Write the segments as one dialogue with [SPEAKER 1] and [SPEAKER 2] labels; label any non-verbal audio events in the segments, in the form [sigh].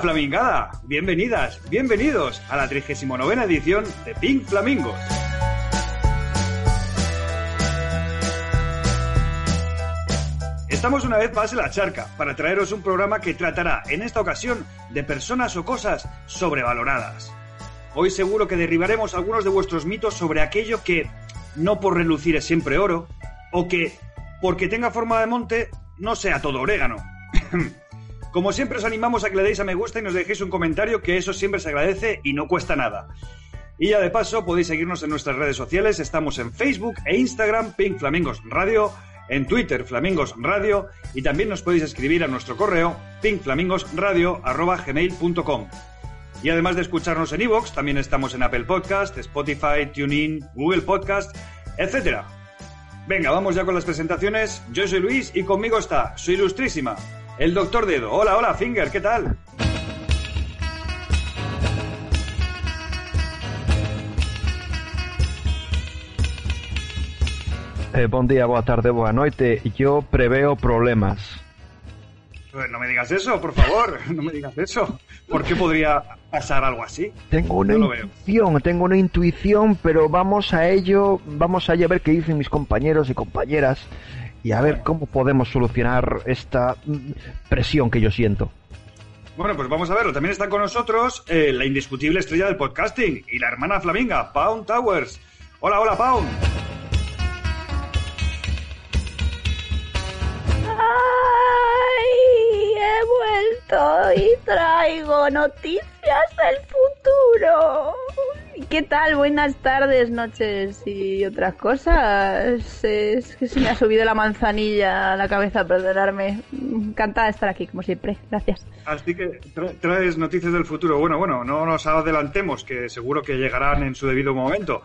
[SPEAKER 1] Flamingada. Bienvenidas, bienvenidos a la 39 edición de Pink Flamingos. Estamos una vez más en la charca para traeros un programa que tratará en esta ocasión de personas o cosas sobrevaloradas. Hoy seguro que derribaremos algunos de vuestros mitos sobre aquello que no por relucir es siempre oro o que porque tenga forma de monte no sea todo orégano. [clears throat] Como siempre os animamos a que le deis a me gusta y nos dejéis un comentario, que eso siempre se agradece y no cuesta nada. Y ya de paso podéis seguirnos en nuestras redes sociales, estamos en Facebook e Instagram, Pink Flamingos Radio, en Twitter Flamingos Radio y también nos podéis escribir a nuestro correo pinkflamingosradio.gmail.com. Y además de escucharnos en iVoox, también estamos en Apple Podcast, Spotify, TuneIn, Google Podcast, etc. Venga, vamos ya con las presentaciones. Yo soy Luis y conmigo está su ilustrísima, el doctor Dedo. Hola, hola, Finger, ¿qué tal?
[SPEAKER 2] Eh, bon día, boa tarde, boa noite. Yo preveo problemas.
[SPEAKER 1] Pues no me digas eso, por favor, [laughs] no me digas eso. ¿Por qué podría pasar algo así?
[SPEAKER 2] Tengo una
[SPEAKER 1] No
[SPEAKER 2] intuición, tengo una intuición, pero vamos a ello, vamos a ello a ver qué dicen mis compañeros y compañeras y a ver cómo podemos solucionar esta mm, presión que yo siento.
[SPEAKER 1] Bueno, pues vamos a verlo. También está con nosotros eh, la indiscutible estrella del podcasting y la hermana flaminga, Pound Towers. Hola, hola, Pound.
[SPEAKER 3] He vuelto y traigo noticias del futuro. ¿Qué tal? Buenas tardes, noches y otras cosas. Es que se me ha subido la manzanilla a la cabeza, perdonarme. Encantada de estar aquí, como siempre. Gracias.
[SPEAKER 1] Así que tra- traes noticias del futuro. Bueno, bueno, no nos adelantemos, que seguro que llegarán en su debido momento.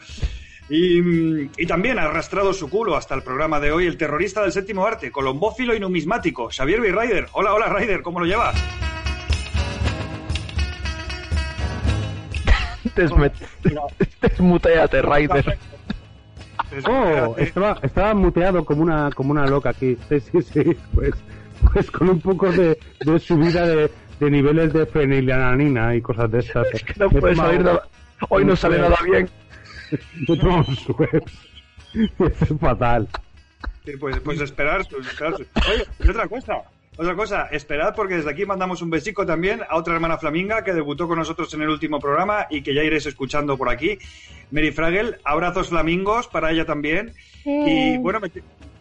[SPEAKER 1] Y, y también ha arrastrado su culo hasta el programa de hoy el terrorista del séptimo arte, colombófilo y numismático, Xavier Ryder. Hola, hola, Ryder, ¿cómo lo llevas? [laughs]
[SPEAKER 2] Desmuteate, [laughs] Raider. [laughs]
[SPEAKER 4] Oh, estaba, estaba muteado como una, como una loca aquí. Sí, sí, sí. Pues, pues con un poco de, de subida de, de niveles de fenilanina y cosas de esas.
[SPEAKER 2] Es que no
[SPEAKER 4] Me he
[SPEAKER 2] puede
[SPEAKER 4] tomado-
[SPEAKER 2] salir nada. Hoy no sale nada bien. [laughs]
[SPEAKER 4] He tomado un Schweppes. [laughs] Es fatal.
[SPEAKER 1] Sí, pues, pues esperar, pues esperar. Oye, y otra cosa, otra cosa, esperad porque desde aquí mandamos un besico también a otra hermana flaminga que debutó con nosotros en el último programa y que ya iréis escuchando por aquí. Mary Fragel, abrazos flamingos para ella también. Y bueno, me,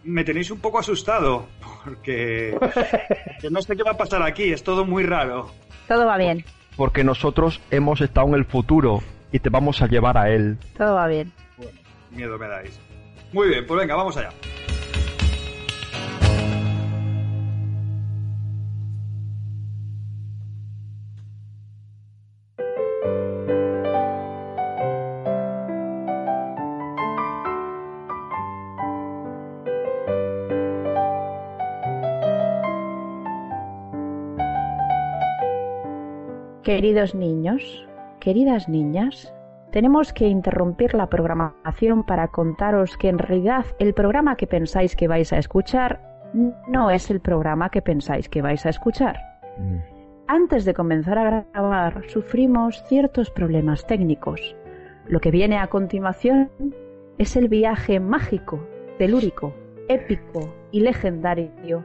[SPEAKER 1] me tenéis un poco asustado porque, porque no sé qué va a pasar aquí, es todo muy raro.
[SPEAKER 3] Todo va bien,
[SPEAKER 2] Porque nosotros hemos estado en el futuro y te vamos a llevar a él.
[SPEAKER 3] todo va bien.
[SPEAKER 1] Miedo me dais. Muy bien, pues venga, vamos allá.
[SPEAKER 3] Queridos niños, queridas niñas, tenemos que interrumpir la programación para contaros que en realidad el programa que pensáis que vais a escuchar no es el programa que pensáis que vais a escuchar. Antes de comenzar a grabar sufrimos ciertos problemas técnicos. Lo que viene a continuación es el viaje mágico, telúrico, épico y legendario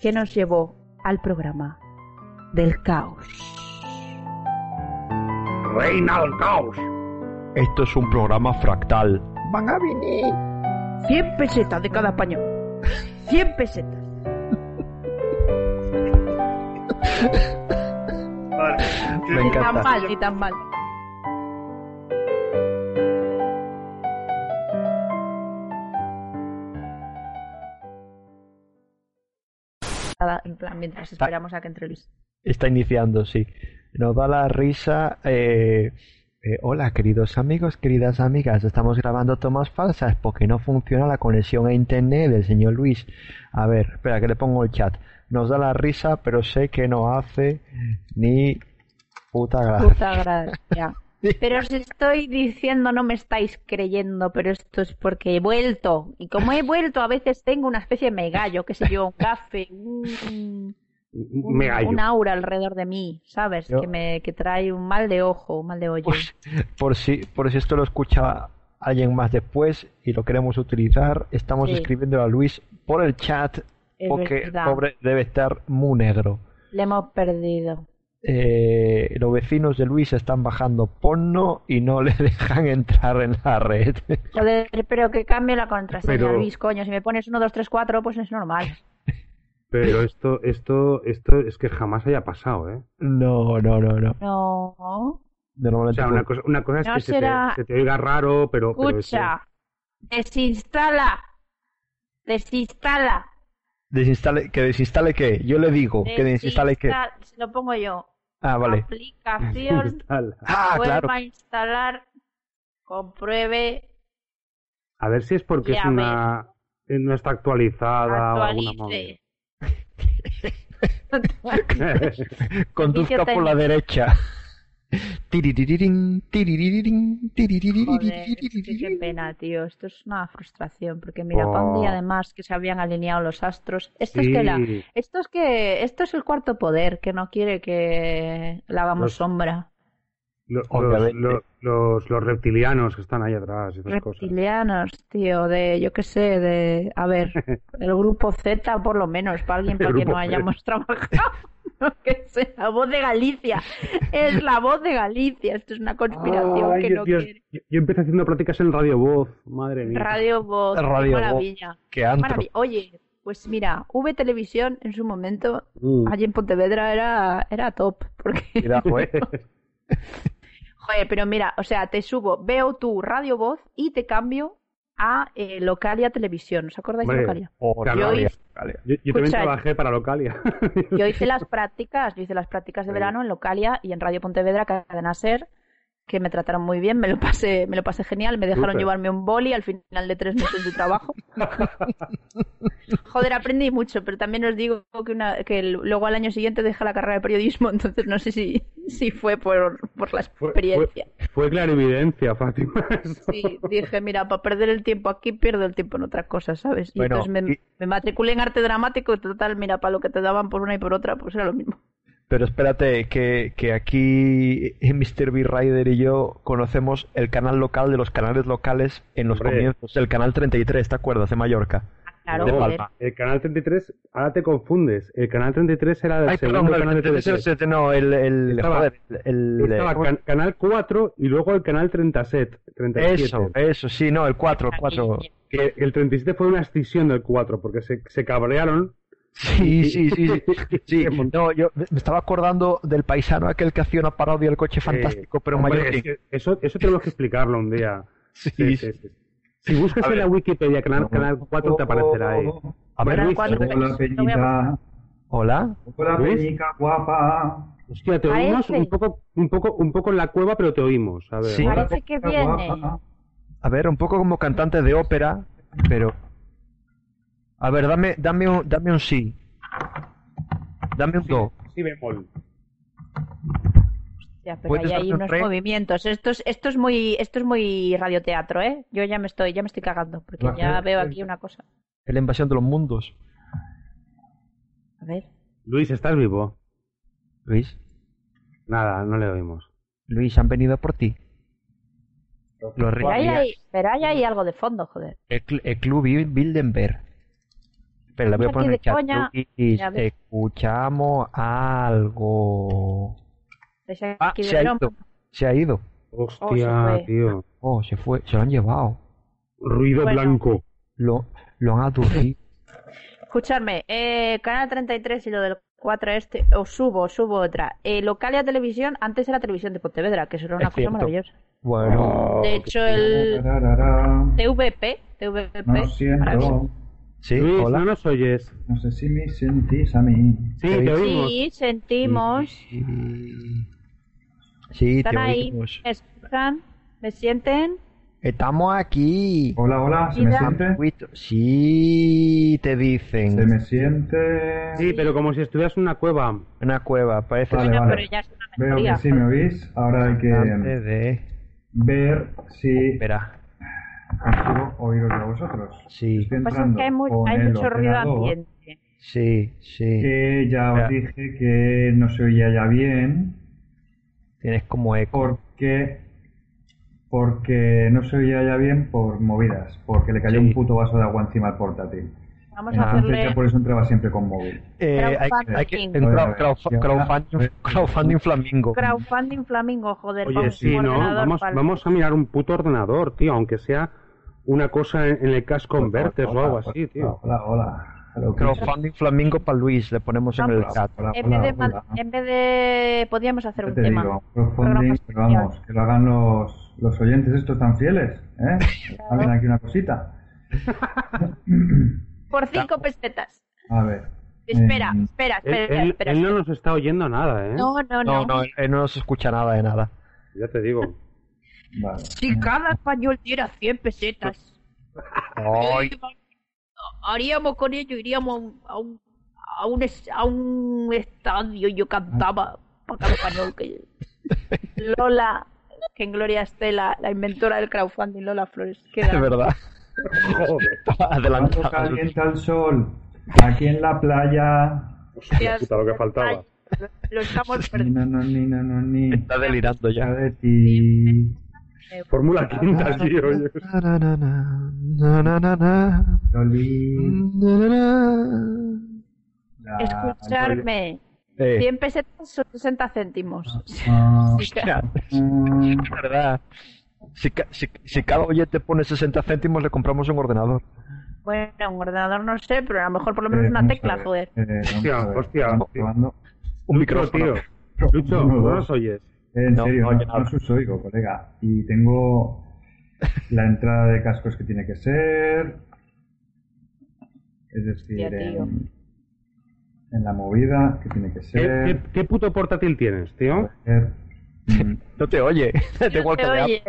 [SPEAKER 3] que nos llevó al programa del caos.
[SPEAKER 4] Reina del caos.
[SPEAKER 2] Esto es un programa fractal.
[SPEAKER 3] Van a venir 100 pesetas de cada paño. 100 pesetas.
[SPEAKER 1] Vale. [laughs]
[SPEAKER 2] Me
[SPEAKER 3] Ni tan
[SPEAKER 2] encanta.
[SPEAKER 3] mal, ni tan mal. En plan, mientras esperamos a que entre Luis.
[SPEAKER 2] Está iniciando, sí. Nos da la risa. eh, eh, hola, queridos amigos, queridas amigas. Estamos grabando tomas falsas porque no funciona la conexión a internet del señor Luis. A ver, espera que le pongo el chat. Nos da la risa, pero sé que no hace ni puta gracia.
[SPEAKER 3] Puta gracia. [laughs] Pero os estoy diciendo, no me estáis creyendo, pero esto es porque he vuelto. Y como he vuelto, a veces tengo una especie de megallo, qué sé yo, un café, un, un,
[SPEAKER 4] Me
[SPEAKER 3] un aura alrededor de mí, ¿sabes?
[SPEAKER 2] Yo-
[SPEAKER 3] Que me que trae un mal de ojo, un mal de hoyo.
[SPEAKER 2] Por si, por si esto lo escucha alguien más después y lo queremos utilizar, estamos
[SPEAKER 3] Sí.
[SPEAKER 2] escribiendo a Luis por el chat
[SPEAKER 3] Es
[SPEAKER 2] porque el
[SPEAKER 3] verdad.
[SPEAKER 2] pobre debe estar muy negro.
[SPEAKER 3] Le hemos perdido.
[SPEAKER 2] Eh, los vecinos de Luis están bajando porno y no le [laughs] dejan entrar en la red.
[SPEAKER 3] Joder, pero que cambie la contraseña,
[SPEAKER 4] Pero-
[SPEAKER 3] Luis, coño. Si me pones 1, 2, 3, 4, pues es normal.
[SPEAKER 4] Pero esto, esto, esto es que jamás haya pasado, ¿eh?
[SPEAKER 2] No, no, no, no.
[SPEAKER 3] No.
[SPEAKER 4] O
[SPEAKER 2] Normalmente
[SPEAKER 4] sea, una cosa, una cosa es
[SPEAKER 3] No
[SPEAKER 4] que se te, se te oiga raro, pero...
[SPEAKER 3] Escucha. Desinstala. Desinstala.
[SPEAKER 2] desinstale, que desinstale qué. Yo le digo que desinstale qué.
[SPEAKER 3] Se lo pongo yo.
[SPEAKER 2] Ah, vale.
[SPEAKER 3] Aplicación.
[SPEAKER 2] Ah,
[SPEAKER 3] vuelva
[SPEAKER 2] claro.
[SPEAKER 3] a instalar. Compruebe.
[SPEAKER 4] A ver si es porque es una... eh, No está actualizada o alguna. [laughs]
[SPEAKER 2] Conduzca por la derecha.
[SPEAKER 3] Joder, qué pena, tío. Esto es una frustración. Porque mira,
[SPEAKER 4] Oh.
[SPEAKER 3] además que se habían alineado los astros. Esto es que la. Esto es que esto es el cuarto poder que no quiere que le hagamos
[SPEAKER 4] Los-
[SPEAKER 3] sombra.
[SPEAKER 4] Lo- Los,
[SPEAKER 2] Obviamente.
[SPEAKER 4] los, los, los reptilianos que están ahí atrás y esas cosas.
[SPEAKER 3] Reptilianos, tío, de yo qué sé, de a ver, [laughs] el grupo Z por lo menos, para alguien para
[SPEAKER 4] El
[SPEAKER 3] que no
[SPEAKER 4] Z.
[SPEAKER 3] hayamos trabajado. [laughs] No, que sé, la voz de Galicia. Es la voz de Galicia. Esto es una conspiración
[SPEAKER 4] Ay,
[SPEAKER 3] que no
[SPEAKER 4] Dios,
[SPEAKER 3] quiere.
[SPEAKER 4] yo, yo empecé haciendo prácticas en Radio Voz, madre mía.
[SPEAKER 3] Radio Voz, qué
[SPEAKER 2] Radio Voz.
[SPEAKER 3] maravilla.
[SPEAKER 2] Qué antro.
[SPEAKER 3] Maravilla. Oye, pues mira, V Televisión en su momento,
[SPEAKER 4] Mm.
[SPEAKER 3] allí en Pontevedra era, era top. Porque. [laughs] Joder, pero mira, o sea, te subo, veo tu radio voz y te cambio a eh, Localia Televisión. ¿Os acordáis de. Localia?
[SPEAKER 2] Oh, Localia,
[SPEAKER 3] yo hice-.
[SPEAKER 4] Yo, yo también trabajé para Localia.
[SPEAKER 3] Yo hice [laughs] las prácticas, yo hice las prácticas de verano en Localia y en Radio Pontevedra, Cadena Ser, que me trataron muy bien, me lo pasé, me lo pasé genial, me dejaron llevarme un boli al final de tres meses de trabajo. [laughs] Joder, aprendí mucho, pero también os digo que, una, que luego al año siguiente dejé la carrera de periodismo, [laughs] entonces no sé si, si fue por, por la
[SPEAKER 4] Fue-
[SPEAKER 3] experiencia.
[SPEAKER 4] Fue, fue clarividencia, Fátima. [laughs] eso.
[SPEAKER 3] Sí, dije, mira, para perder el tiempo aquí, pierdo el tiempo en otra cosa, ¿sabes? Y
[SPEAKER 2] Bueno,
[SPEAKER 3] entonces me,
[SPEAKER 2] y-
[SPEAKER 3] me matriculé en arte dramático y total, mira, para lo que te daban por una y por otra, pues era lo mismo.
[SPEAKER 2] Pero espérate, que, que aquí en Mr. B. Rider y yo conocemos el canal local de los canales locales en los
[SPEAKER 4] Hombre.
[SPEAKER 2] comienzos. El canal 33, ¿te acuerdas? De Mallorca.
[SPEAKER 3] Claro,
[SPEAKER 4] No,
[SPEAKER 3] joder.
[SPEAKER 4] el canal 33, ahora te confundes. El canal 33 era el
[SPEAKER 2] Ay,
[SPEAKER 4] segundo
[SPEAKER 2] perdón,
[SPEAKER 4] canal de
[SPEAKER 2] 33,
[SPEAKER 4] televisión.
[SPEAKER 2] ese, no, el, el,
[SPEAKER 4] Estaba-
[SPEAKER 2] joder, el, el-
[SPEAKER 4] Estaba can- canal 4 y luego el canal 37. 37.
[SPEAKER 2] eso, eso, sí, no, el 4, el 4.
[SPEAKER 4] Que el 37 fue una escisión del 4 porque se, se cabrearon. [laughs]
[SPEAKER 2] Sí, sí, sí, sí. sí. No, yo me estaba acordando del paisano aquel que hacía una parodia del coche fantástico, pero en
[SPEAKER 4] Hombre,
[SPEAKER 2] mallorquín.
[SPEAKER 4] es que eso, eso tenemos que explicarlo un día.
[SPEAKER 2] Sí,
[SPEAKER 4] Sí,
[SPEAKER 2] sí.
[SPEAKER 4] sí. Si buscas en la Wikipedia canal, canal 4 te aparecerá ahí.
[SPEAKER 2] A ver, Luis,
[SPEAKER 3] pero-
[SPEAKER 5] Hola, Peñita.
[SPEAKER 2] Hola.
[SPEAKER 5] Hola. Peñica, guapa.
[SPEAKER 4] Hostia, te
[SPEAKER 3] Parece.
[SPEAKER 4] oímos un poco, un poco, un poco en la cueva, pero te oímos. A ver.
[SPEAKER 3] Parece que viene.
[SPEAKER 5] guapa.
[SPEAKER 2] A ver, un poco como cantante de ópera, pero... A ver, dame, dame, un, dame un sí. Dame un do.
[SPEAKER 4] Sí, bemol.
[SPEAKER 3] Ya, pero
[SPEAKER 2] ¿Puedes
[SPEAKER 3] ahí hay unos
[SPEAKER 2] re?
[SPEAKER 3] movimientos. Esto es, esto es muy, esto es muy radioteatro, ¿eh? Yo ya me estoy, ya me estoy cagando, porque ya veo aquí una cosa.
[SPEAKER 2] Es la invasión de los mundos.
[SPEAKER 3] A ver.
[SPEAKER 4] Luis, ¿estás vivo?
[SPEAKER 2] Luis,
[SPEAKER 4] Nada, no le oímos.
[SPEAKER 2] Luis, han venido por ti. Los
[SPEAKER 3] Pero hay, pero hay ahí algo de fondo, joder.
[SPEAKER 2] El, el club Bil- Bilderberg. Pero le voy a poner en el chat. escuchamos algo.
[SPEAKER 3] ¿Estáis
[SPEAKER 2] Ah, se ha ido. Se ha ido.
[SPEAKER 4] Hostia,
[SPEAKER 3] fue.
[SPEAKER 4] tío.
[SPEAKER 2] Oh, se fue. Se lo han llevado.
[SPEAKER 4] Ruido
[SPEAKER 3] Bueno.
[SPEAKER 4] blanco.
[SPEAKER 2] Lo, lo han aturdido.
[SPEAKER 3] Escuchadme, eh, Canal 33 y lo del cuatro este, o subo, subo otra. Eh, Localia Televisión, antes era Televisión de Pontevedra, que eso era una
[SPEAKER 2] Es
[SPEAKER 3] cosa
[SPEAKER 2] cierto.
[SPEAKER 3] maravillosa.
[SPEAKER 2] Bueno,
[SPEAKER 3] De hecho, el
[SPEAKER 1] Tararara.
[SPEAKER 3] TVP, TVP,
[SPEAKER 1] No lo siento.
[SPEAKER 3] maravilloso.
[SPEAKER 2] Sí,
[SPEAKER 4] Luis,
[SPEAKER 2] hola.
[SPEAKER 4] no nos oyes.
[SPEAKER 1] No sé si me sentís a mí.
[SPEAKER 4] Sí, te oímos.
[SPEAKER 3] Sí, sentimos.
[SPEAKER 2] Sí, sí, te
[SPEAKER 3] ¿Están ahí?
[SPEAKER 2] oímos.
[SPEAKER 3] ¿Me escuchan? ¿Me sienten?
[SPEAKER 2] Estamos aquí.
[SPEAKER 1] Hola, hola, ¿se me siente?
[SPEAKER 2] Sí, te
[SPEAKER 1] ¿Se
[SPEAKER 2] dicen.
[SPEAKER 1] me siente?
[SPEAKER 4] Sí, pero como si estuvieras en una cueva.
[SPEAKER 2] Una cueva, parece
[SPEAKER 1] Vale,
[SPEAKER 3] Bueno,
[SPEAKER 1] vale.
[SPEAKER 3] pero ya es una
[SPEAKER 1] Veo que sí me oís. Ahora hay
[SPEAKER 2] antes
[SPEAKER 1] que
[SPEAKER 2] de...
[SPEAKER 1] ver si
[SPEAKER 2] Espera,
[SPEAKER 1] consigo oíros a vosotros.
[SPEAKER 2] sí,
[SPEAKER 1] Estoy
[SPEAKER 3] Lo que pasa es
[SPEAKER 1] entrando
[SPEAKER 3] que hay, mucho ruido ambiente.
[SPEAKER 2] sí, sí.
[SPEAKER 1] Que ya os dije que no se oía ya bien.
[SPEAKER 2] Tienes como eco.
[SPEAKER 1] Porque porque no se oía ya bien por movidas, porque le cayó
[SPEAKER 2] Sí.
[SPEAKER 1] un puto vaso de agua encima al portátil.
[SPEAKER 3] Vamos
[SPEAKER 2] Ah.
[SPEAKER 3] a hacerle...
[SPEAKER 1] por eso entraba siempre con móvil.
[SPEAKER 2] Eh, hay, hay que...
[SPEAKER 3] Crowdfunding.
[SPEAKER 2] en crowd-
[SPEAKER 1] A ver,
[SPEAKER 2] crowdf-
[SPEAKER 1] ya-
[SPEAKER 2] crowdfunding, [laughs] crowdfunding flamingo.
[SPEAKER 3] Crowdfunding Flamingo, joder.
[SPEAKER 4] Oye,
[SPEAKER 3] vamos,
[SPEAKER 4] sí, ¿no? Vamos,
[SPEAKER 3] pa'l-
[SPEAKER 4] vamos a mirar un puto ordenador, tío, aunque sea una cosa en, en el Cash Converters o algo así, tío.
[SPEAKER 1] Hola, hola.
[SPEAKER 2] Crowdfunding flamingo para Luis, le ponemos en el
[SPEAKER 3] Vamos.
[SPEAKER 2] chat.
[SPEAKER 1] Hola,
[SPEAKER 3] En
[SPEAKER 1] hola,
[SPEAKER 3] vez, de, en vez de... Podríamos hacer un
[SPEAKER 1] te
[SPEAKER 3] tema.
[SPEAKER 1] digo, crowdfunding, pero vamos, que lo hagan los, los oyentes estos tan fieles, ¿eh? [laughs] Hagan aquí una cosita. [laughs]
[SPEAKER 3] Por cinco pesetas.
[SPEAKER 1] A ver.
[SPEAKER 3] Espera,
[SPEAKER 1] em,
[SPEAKER 3] espera,
[SPEAKER 4] Él,
[SPEAKER 3] espera,
[SPEAKER 4] él-
[SPEAKER 3] espera.
[SPEAKER 4] él no nos está oyendo nada, ¿eh?
[SPEAKER 3] No, no,
[SPEAKER 2] No,
[SPEAKER 3] no.
[SPEAKER 2] no, él no se escucha nada de nada.
[SPEAKER 4] Ya te digo.
[SPEAKER 1] vale.
[SPEAKER 3] Si cada español diera 100 pesetas,
[SPEAKER 2] Ay,
[SPEAKER 3] haríamos con ello, iríamos a un, a un, es- a un estadio y yo cantaba para cada español que [laughs] Lola, que en Gloria esté la, la inventora del crowdfunding, Lola Flores. Queda.
[SPEAKER 2] verdad.
[SPEAKER 4] Joder.
[SPEAKER 2] Adelantado.
[SPEAKER 1] calienta el sol, aquí en la playa.
[SPEAKER 4] Hostia puta, lo que faltaba.
[SPEAKER 3] Lo estamos perdiendo.
[SPEAKER 1] no, no, no, no.
[SPEAKER 2] Está delirando ya.
[SPEAKER 1] de ti.
[SPEAKER 4] Fórmula quinta, tío.
[SPEAKER 3] Escucharme.
[SPEAKER 2] Eh,
[SPEAKER 3] 100 pesetas son 60 céntimos.
[SPEAKER 1] Ah, [laughs]
[SPEAKER 3] Sí, que-
[SPEAKER 2] hostia,
[SPEAKER 1] mm, [laughs]
[SPEAKER 2] es verdad. Si, si, si cada oyente pone 60 céntimos, le compramos un ordenador.
[SPEAKER 3] Bueno, un ordenador no sé, pero a lo mejor por lo menos
[SPEAKER 1] eh,
[SPEAKER 3] una tecla,
[SPEAKER 1] ver,
[SPEAKER 3] joder.
[SPEAKER 1] eh,
[SPEAKER 4] Hostia, hostia.
[SPEAKER 2] Un
[SPEAKER 4] Lucho,
[SPEAKER 2] micrófono.
[SPEAKER 4] tío. Lucho, no nos oyes.
[SPEAKER 1] Eh, En
[SPEAKER 2] No,
[SPEAKER 1] serio,
[SPEAKER 2] no
[SPEAKER 1] no, os oigo, colega. Y tengo la entrada de cascos que tiene que ser. Es decir, en, en la movida que tiene que
[SPEAKER 4] ¿Qué,
[SPEAKER 1] ser.
[SPEAKER 4] qué, qué puto portátil tienes, tío?
[SPEAKER 1] Joder, [laughs]
[SPEAKER 2] No te oye. [laughs] Da
[SPEAKER 3] No
[SPEAKER 2] igual
[SPEAKER 3] te oye.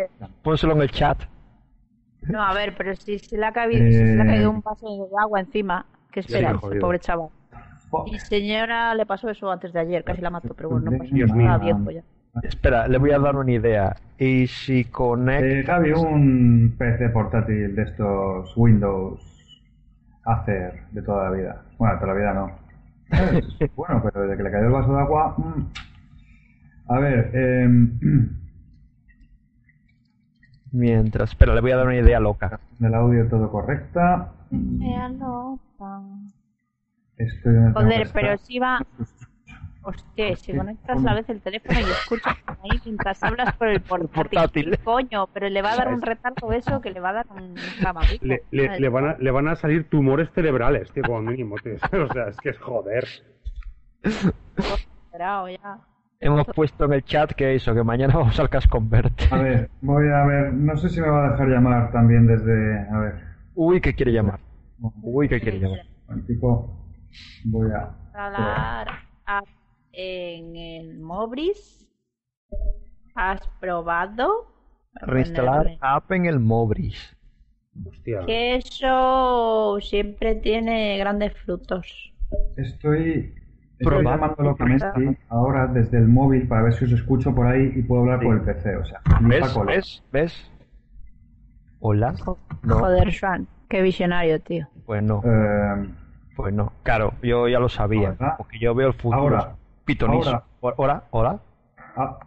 [SPEAKER 2] Pónselo en el chat.
[SPEAKER 3] No, a ver, pero si se le ha caído, si se le ha
[SPEAKER 1] Eh.
[SPEAKER 3] caído un vaso de agua encima, ¿qué espera
[SPEAKER 4] Sí,
[SPEAKER 3] ese
[SPEAKER 4] jodido.
[SPEAKER 3] pobre chaval?
[SPEAKER 1] fuck.
[SPEAKER 3] Mi señora le pasó eso antes de ayer, casi la mató, pero bueno, no pasó
[SPEAKER 4] Dios
[SPEAKER 3] nada
[SPEAKER 4] mío.
[SPEAKER 3] viejo ya.
[SPEAKER 2] Espera, le voy a dar una idea. Y si
[SPEAKER 1] Eh,
[SPEAKER 2] conecta...
[SPEAKER 1] Javi, un PC portátil de estos Windows Acer de toda la vida. Bueno, de toda la vida no. [laughs] Bueno, pero desde que le cayó el vaso de agua. mm. A ver, eh, [clears throat]
[SPEAKER 2] Mientras... Espera, le voy a dar una idea loca.
[SPEAKER 1] del audio todo correcta.
[SPEAKER 3] Me anotan.
[SPEAKER 1] Estoy
[SPEAKER 3] Joder, pero si va... Hostia, si conectas a la vez el teléfono y escuchas ahí mientras hablas por el [laughs] portátil.
[SPEAKER 2] portátil.
[SPEAKER 3] ¿Qué Coño, pero le va a dar un retardo eso que le va a dar un camabico. [laughs]
[SPEAKER 4] Le, le- le van a, le van a salir tumores cerebrales, tío, como mínimo, tío. [laughs] O sea, es que es joder.
[SPEAKER 3] Ya.
[SPEAKER 2] Hemos puesto en el chat que eso, que mañana [laughs] vamos al Casconvert.
[SPEAKER 1] A ver, voy a ver. No sé si me va a dejar llamar también desde. A ver,
[SPEAKER 2] Uy, ¿qué quiere llamar? Uy, ¿qué quiere llamar?
[SPEAKER 1] un tipo. Voy a.
[SPEAKER 3] instalar app en el Mobris. ¿Has probado?
[SPEAKER 2] Reinstalar app en el Mobris.
[SPEAKER 4] Hostia.
[SPEAKER 3] Que eso siempre tiene grandes frutos.
[SPEAKER 1] Estoy. Estoy llamando locamente ahora desde el móvil para ver si os escucho por ahí y puedo hablar por el PC. O sea,
[SPEAKER 2] ¿Ves? ¿Ves? ¿Ves? ¿Hola? No,
[SPEAKER 3] Joder, Juan, qué visionario, tío.
[SPEAKER 2] pues no,
[SPEAKER 1] Eh,
[SPEAKER 2] pues no. Claro, yo ya lo sabía,
[SPEAKER 1] Ahora.
[SPEAKER 2] porque yo veo el futuro.
[SPEAKER 1] Ahora.
[SPEAKER 2] Pitonizo. Hola, hola.
[SPEAKER 1] ah,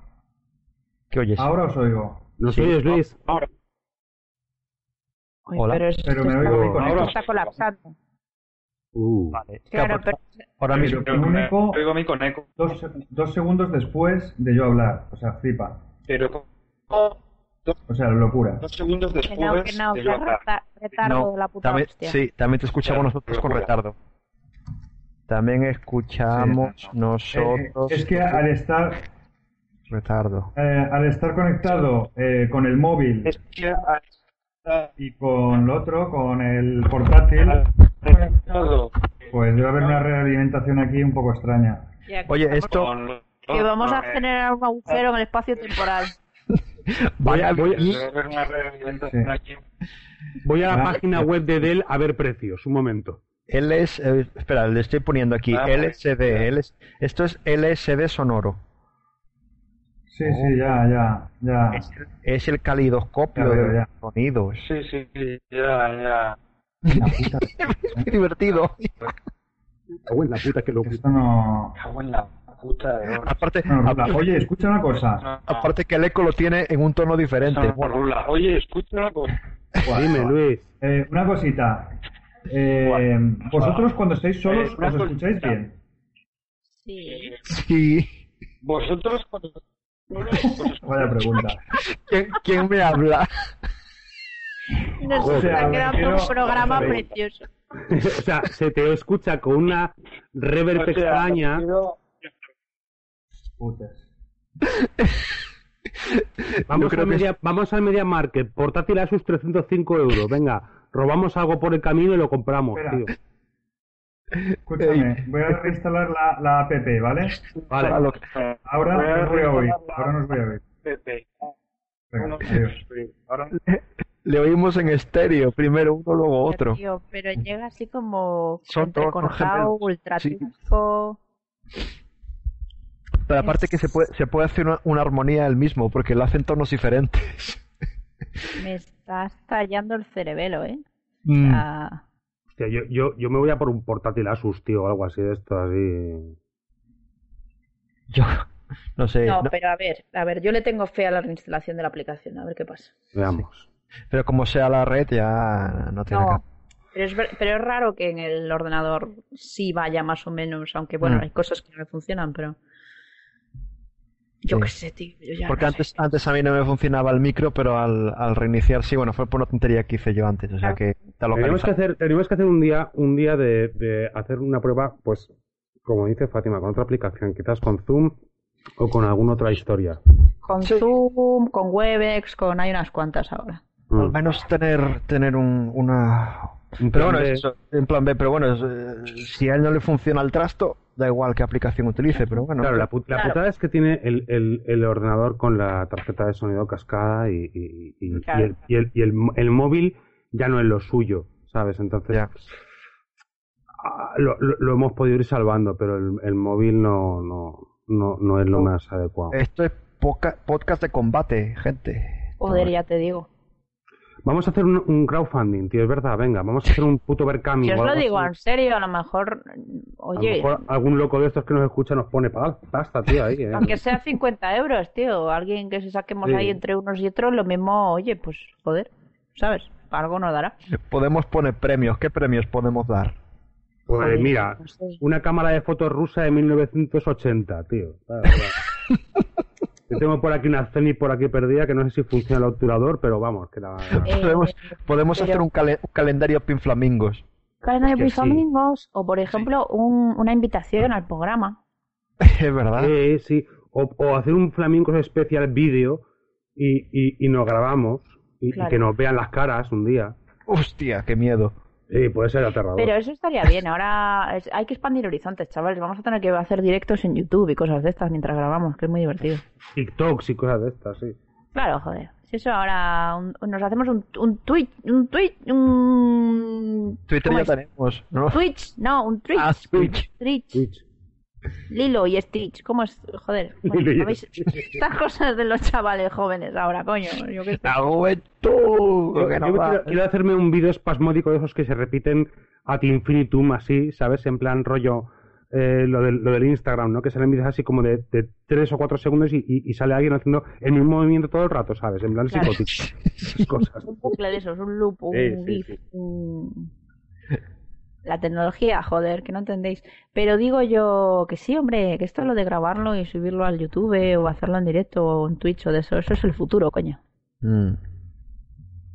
[SPEAKER 2] ¿Qué oyes?
[SPEAKER 1] ahora os oigo.
[SPEAKER 4] ¿Nos
[SPEAKER 2] Sí.
[SPEAKER 4] oyes, Luis?
[SPEAKER 3] Uy,
[SPEAKER 2] Hola.
[SPEAKER 3] Pero, esto
[SPEAKER 1] Pero me oigo conectado.
[SPEAKER 3] está colapsando.
[SPEAKER 4] Uh.
[SPEAKER 2] Vale.
[SPEAKER 3] Claro, pero
[SPEAKER 2] ahora mismo.
[SPEAKER 1] Pero con un eco
[SPEAKER 6] Oigo mi con eco.
[SPEAKER 1] dos, dos segundos después de yo hablar. O sea, flipa.
[SPEAKER 6] Pero
[SPEAKER 1] O sea, locura.
[SPEAKER 6] dos segundos
[SPEAKER 3] que no, que no, que reta- retardo
[SPEAKER 2] No,
[SPEAKER 3] de la puta
[SPEAKER 2] también,
[SPEAKER 3] hostia.
[SPEAKER 2] sí, también te escuchamos
[SPEAKER 6] Claro,
[SPEAKER 2] nosotros con
[SPEAKER 6] locura.
[SPEAKER 2] retardo. También escuchamos nosotros.
[SPEAKER 5] Eh, es que al estar
[SPEAKER 2] retardo.
[SPEAKER 5] Eh, al estar conectado eh, con el móvil y con lo otro, con el portátil, pues debe haber una realimentación aquí un poco extraña.
[SPEAKER 2] Oye, esto
[SPEAKER 3] que vamos a generar un agujero en el espacio temporal. [laughs]
[SPEAKER 4] voy a, voy voy a la página web de Dell a ver precios, un momento.
[SPEAKER 2] LS, eh, espera, le estoy poniendo aquí
[SPEAKER 5] Ah,
[SPEAKER 2] LSD. LS, esto es LSD sonoro.
[SPEAKER 5] Sí, sí, ya, ya, ya.
[SPEAKER 2] Es, es el calidoscopio
[SPEAKER 5] Ya veo,
[SPEAKER 2] de sonidos.
[SPEAKER 6] Sí, sí, sí, ya, ya.
[SPEAKER 5] La puta. [laughs]
[SPEAKER 2] Qué divertido.
[SPEAKER 4] Cago en la puta que lo
[SPEAKER 5] Esto no...
[SPEAKER 6] Cago en la puta de oro.
[SPEAKER 2] Aparte,
[SPEAKER 5] no rula.
[SPEAKER 2] aparte,
[SPEAKER 5] Oye, escucha una cosa.
[SPEAKER 2] aparte que el eco lo tiene en un tono diferente.
[SPEAKER 6] No, Rula. Oye, escucha una cosa.
[SPEAKER 4] Dime, Luis.
[SPEAKER 5] Eh, una cosita. Eh, vosotros cuando estáis solos
[SPEAKER 6] Eh, una
[SPEAKER 5] os escucháis bien.
[SPEAKER 3] Sí.
[SPEAKER 2] Sí.
[SPEAKER 6] Vosotros cuando... [laughs]
[SPEAKER 5] Vaya pregunta.
[SPEAKER 2] ¿Quién, quién me habla?
[SPEAKER 3] Nos
[SPEAKER 5] O sea, refiero-
[SPEAKER 3] un programa
[SPEAKER 5] a
[SPEAKER 3] precioso. [laughs]
[SPEAKER 4] o sea, se te escucha con una reverb
[SPEAKER 6] O sea,
[SPEAKER 4] extraña. Vamos,
[SPEAKER 2] que
[SPEAKER 4] media, vamos al Media Market, portátil a sus 305 euros. Venga, robamos algo por el camino y lo compramos,
[SPEAKER 5] Espera.
[SPEAKER 4] tío.
[SPEAKER 5] Escúchame, voy a reinstalar la, la app, ¿vale?
[SPEAKER 4] Vale.
[SPEAKER 2] A
[SPEAKER 5] Ahora
[SPEAKER 6] Voy a
[SPEAKER 5] os voy a oír.
[SPEAKER 6] reinstalar la-
[SPEAKER 5] Ahora no os voy a oír.
[SPEAKER 6] Pepe.
[SPEAKER 5] Venga, adiós.
[SPEAKER 6] Sí, Ahora
[SPEAKER 2] Le oímos en estéreo, primero uno, luego otro.
[SPEAKER 3] Tío, pero llega así como
[SPEAKER 2] Son
[SPEAKER 3] entrecortado,
[SPEAKER 2] tonos [laughs]
[SPEAKER 3] ultra
[SPEAKER 2] Sí. Pero aparte que se puede, se puede hacer una, una armonía el mismo, porque lo hacen tonos diferentes. [laughs]
[SPEAKER 3] Me está estallando el cerebelo, ¿eh?
[SPEAKER 2] Mm.
[SPEAKER 4] Hostia, yo, yo, yo me voy a por un portátil Asus, tío, o algo así de esto, así.
[SPEAKER 2] Yo no sé,
[SPEAKER 3] no,
[SPEAKER 2] no-
[SPEAKER 3] pero a ver, a ver, yo le tengo fe a la reinstalación de la aplicación, a ver qué pasa.
[SPEAKER 4] Veamos.
[SPEAKER 2] Pero como sea la red ya no tiene
[SPEAKER 3] No, pero es, ver- pero es raro que en el ordenador sí vaya más o menos, aunque bueno,
[SPEAKER 2] Mm.
[SPEAKER 3] hay cosas que no me funcionan, pero... Yo
[SPEAKER 2] Sí.
[SPEAKER 3] qué sé, tío, yo ya
[SPEAKER 2] Porque
[SPEAKER 3] no
[SPEAKER 2] antes,
[SPEAKER 3] sé.
[SPEAKER 2] antes a mí no me funcionaba el micro, pero al, al reiniciar sí, bueno, fue por una tontería que hice yo antes, o sea
[SPEAKER 3] Claro.
[SPEAKER 2] que está
[SPEAKER 4] Tenemos que hacer, tenemos que hacer un día, un día de, de hacer una prueba, pues, como dice Fátima, con otra aplicación, quizás con Zoom o con alguna otra historia.
[SPEAKER 3] Con Zoom, con Webex, con... hay unas cuantas ahora.
[SPEAKER 4] Mm.
[SPEAKER 2] Al menos tener, tener un, una...
[SPEAKER 4] Un
[SPEAKER 2] Pero
[SPEAKER 4] plan
[SPEAKER 2] bueno,
[SPEAKER 4] B.
[SPEAKER 2] eso, en plan B, pero bueno, es, eh, si a él no le funciona el trasto, da igual qué aplicación utilice, pero bueno.
[SPEAKER 4] Claro, la, put- la
[SPEAKER 3] Claro.
[SPEAKER 4] putada es que tiene el, el, el ordenador con la tarjeta de sonido cascada y, y, y- y
[SPEAKER 3] Claro.
[SPEAKER 4] el, y, el, y el móvil ya no es lo suyo, ¿sabes? Entonces
[SPEAKER 2] Ya.
[SPEAKER 4] ah, lo, lo- lo hemos podido ir salvando, pero el, el móvil no, no, no, no es lo más adecuado.
[SPEAKER 2] Esto es poca- podcast de combate, gente.
[SPEAKER 3] Joder, ya te digo.
[SPEAKER 4] Vamos a hacer un, un crowdfunding, tío, es verdad, venga, vamos a hacer un puto Berkami
[SPEAKER 3] Si
[SPEAKER 4] o
[SPEAKER 3] os lo digo
[SPEAKER 4] así.
[SPEAKER 3] en serio, a lo mejor,
[SPEAKER 4] A lo
[SPEAKER 3] oye,
[SPEAKER 4] mejor algún loco de estos que nos escucha nos pone pa- pasta, tío, ahí. ¿eh?
[SPEAKER 3] aunque sea 50 euros, tío, alguien que se saquemos
[SPEAKER 4] Sí.
[SPEAKER 3] ahí entre unos y otros, lo mismo, oye, pues joder, ¿sabes? Algo nos dará.
[SPEAKER 2] Podemos poner premios. ¿Qué premios podemos dar?
[SPEAKER 4] Pues
[SPEAKER 3] Joder,
[SPEAKER 4] mira,
[SPEAKER 3] no sé.
[SPEAKER 4] una cámara de fotos rusa de 1980, tío. Claro, [laughs] claro. Yo tengo por aquí una Zenith por aquí perdida que no sé si funciona el obturador, pero vamos, que la...
[SPEAKER 3] Eh,
[SPEAKER 2] podemos podemos
[SPEAKER 3] pero-
[SPEAKER 2] hacer un, cale- un calendario pinflamingos.
[SPEAKER 3] calendario
[SPEAKER 4] que
[SPEAKER 3] de
[SPEAKER 4] sí.
[SPEAKER 3] amigos o por ejemplo un- una invitación al programa. [laughs]
[SPEAKER 2] Es verdad.
[SPEAKER 4] Sí, sí. O, o hacer un flamenco especial vídeo y, y, y nos grabamos y, que nos vean las caras un día.
[SPEAKER 2] Hostia, qué miedo.
[SPEAKER 4] Sí, puede ser aterrador.
[SPEAKER 3] Pero eso estaría bien. Ahora es- hay que expandir horizontes, chavales. Vamos a tener que hacer directos en YouTube y cosas de estas mientras grabamos, que es muy divertido.
[SPEAKER 4] TikToks y cosas de estas, sí.
[SPEAKER 3] Claro, joder. Si eso ahora un- nos hacemos un, un tweet, un tweet, un
[SPEAKER 2] Twitter
[SPEAKER 3] ¿cómo
[SPEAKER 2] ya
[SPEAKER 3] es?
[SPEAKER 2] tenemos, ¿no?
[SPEAKER 3] Twitch, no, un Twitch.
[SPEAKER 2] Ah, Twitch.
[SPEAKER 3] Twitch.
[SPEAKER 4] Twitch.
[SPEAKER 3] Lilo y Stitch, ¿cómo es? Joder. [laughs] Estas cosas de los chavales jóvenes ahora, coño. Yo qué sé.
[SPEAKER 2] La juventud.
[SPEAKER 4] Yo,
[SPEAKER 2] que no
[SPEAKER 4] yo quiero, quiero hacerme un vídeo espasmódico de esos que se repiten ad infinitum, así, ¿sabes? En plan rollo eh, lo, del, lo del Instagram, ¿no? Que salen vídeos así como de, de 3 o 4 segundos y, y- y sale alguien haciendo el mismo movimiento todo el rato, ¿sabes? En plan
[SPEAKER 3] Claro.
[SPEAKER 4] psicótico. [laughs] Cosas.
[SPEAKER 3] Un bucle de esos, un loop, un
[SPEAKER 4] Sí, sí,
[SPEAKER 3] GIF,
[SPEAKER 4] sí.
[SPEAKER 3] un- La tecnología, joder, que no entendéis. Pero digo yo que sí, hombre, que esto es lo de grabarlo y subirlo al YouTube o hacerlo en directo o en Twitch o de eso, eso es el futuro, coño.
[SPEAKER 2] Mm.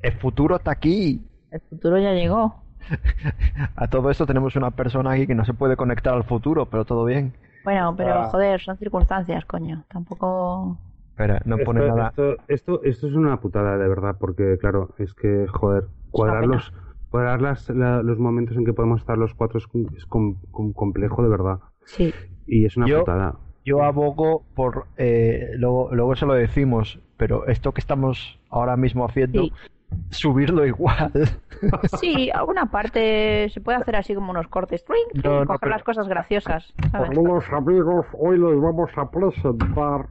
[SPEAKER 2] El futuro está aquí.
[SPEAKER 3] El futuro ya llegó. [laughs]
[SPEAKER 2] A todo esto tenemos una persona aquí que no se puede conectar al futuro, pero todo bien.
[SPEAKER 3] Bueno, pero
[SPEAKER 4] Ah.
[SPEAKER 3] joder, son circunstancias, coño. Tampoco.
[SPEAKER 2] Espera, no pone
[SPEAKER 4] esto,
[SPEAKER 2] nada.
[SPEAKER 4] Esto, esto, esto es una putada, de verdad, porque, claro, es que, joder, cuadrar,
[SPEAKER 3] pena.
[SPEAKER 4] los, cuadrar las, la- los momentos en que podemos estar los cuatro es, es com- com- complejo, de verdad.
[SPEAKER 3] Sí.
[SPEAKER 4] Y es una
[SPEAKER 2] Yo-
[SPEAKER 4] putada.
[SPEAKER 2] Yo abogo por, eh, luego, luego se lo decimos, pero esto que estamos ahora mismo haciendo,
[SPEAKER 3] Sí.
[SPEAKER 2] subirlo igual. [laughs]
[SPEAKER 3] Sí, alguna parte se puede hacer así como unos cortes. ¡tring! ¡tring!
[SPEAKER 2] No, no,
[SPEAKER 3] coger
[SPEAKER 2] pero-
[SPEAKER 3] las cosas graciosas. ¿sabes?
[SPEAKER 7] Amigos, amigos, hoy les vamos a presentar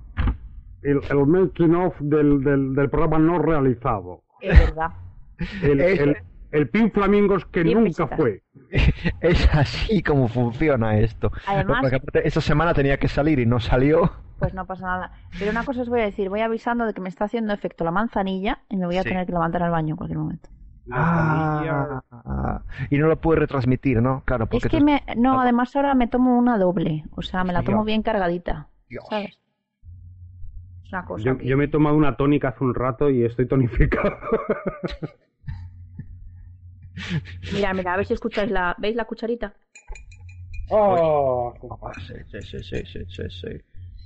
[SPEAKER 7] el, el making of del, del, del programa no realizado.
[SPEAKER 3] Es verdad.
[SPEAKER 4] El,
[SPEAKER 2] Es-
[SPEAKER 4] el, el Pin Flamingos que
[SPEAKER 3] Bien
[SPEAKER 4] nunca fue. [laughs]
[SPEAKER 2] es así como funciona esto.
[SPEAKER 3] Además-
[SPEAKER 2] Porque aparte, esta semana tenía que salir y no salió.
[SPEAKER 3] Pues no pasa nada. Pero una cosa os voy a decir, voy avisando de que me está haciendo efecto la manzanilla y me voy a
[SPEAKER 2] Sí.
[SPEAKER 3] tener que levantar al baño en cualquier momento.
[SPEAKER 2] Ah, y no lo puede retransmitir, ¿no? Claro, porque
[SPEAKER 3] Es que me... No, además ahora me tomo una doble. O sea, me la tomo
[SPEAKER 2] Dios.
[SPEAKER 3] bien cargadita.
[SPEAKER 2] Dios.
[SPEAKER 3] ¿Sabes? Es una cosa
[SPEAKER 4] Yo,
[SPEAKER 3] que-
[SPEAKER 4] yo me he tomado una tónica hace un rato y estoy tonificado. [laughs]
[SPEAKER 3] Mira, mira, a ver si escucháis la... ¿Veis la cucharita?
[SPEAKER 6] Oh,
[SPEAKER 2] Ah, sí, sí, sí, sí, sí, sí, sí.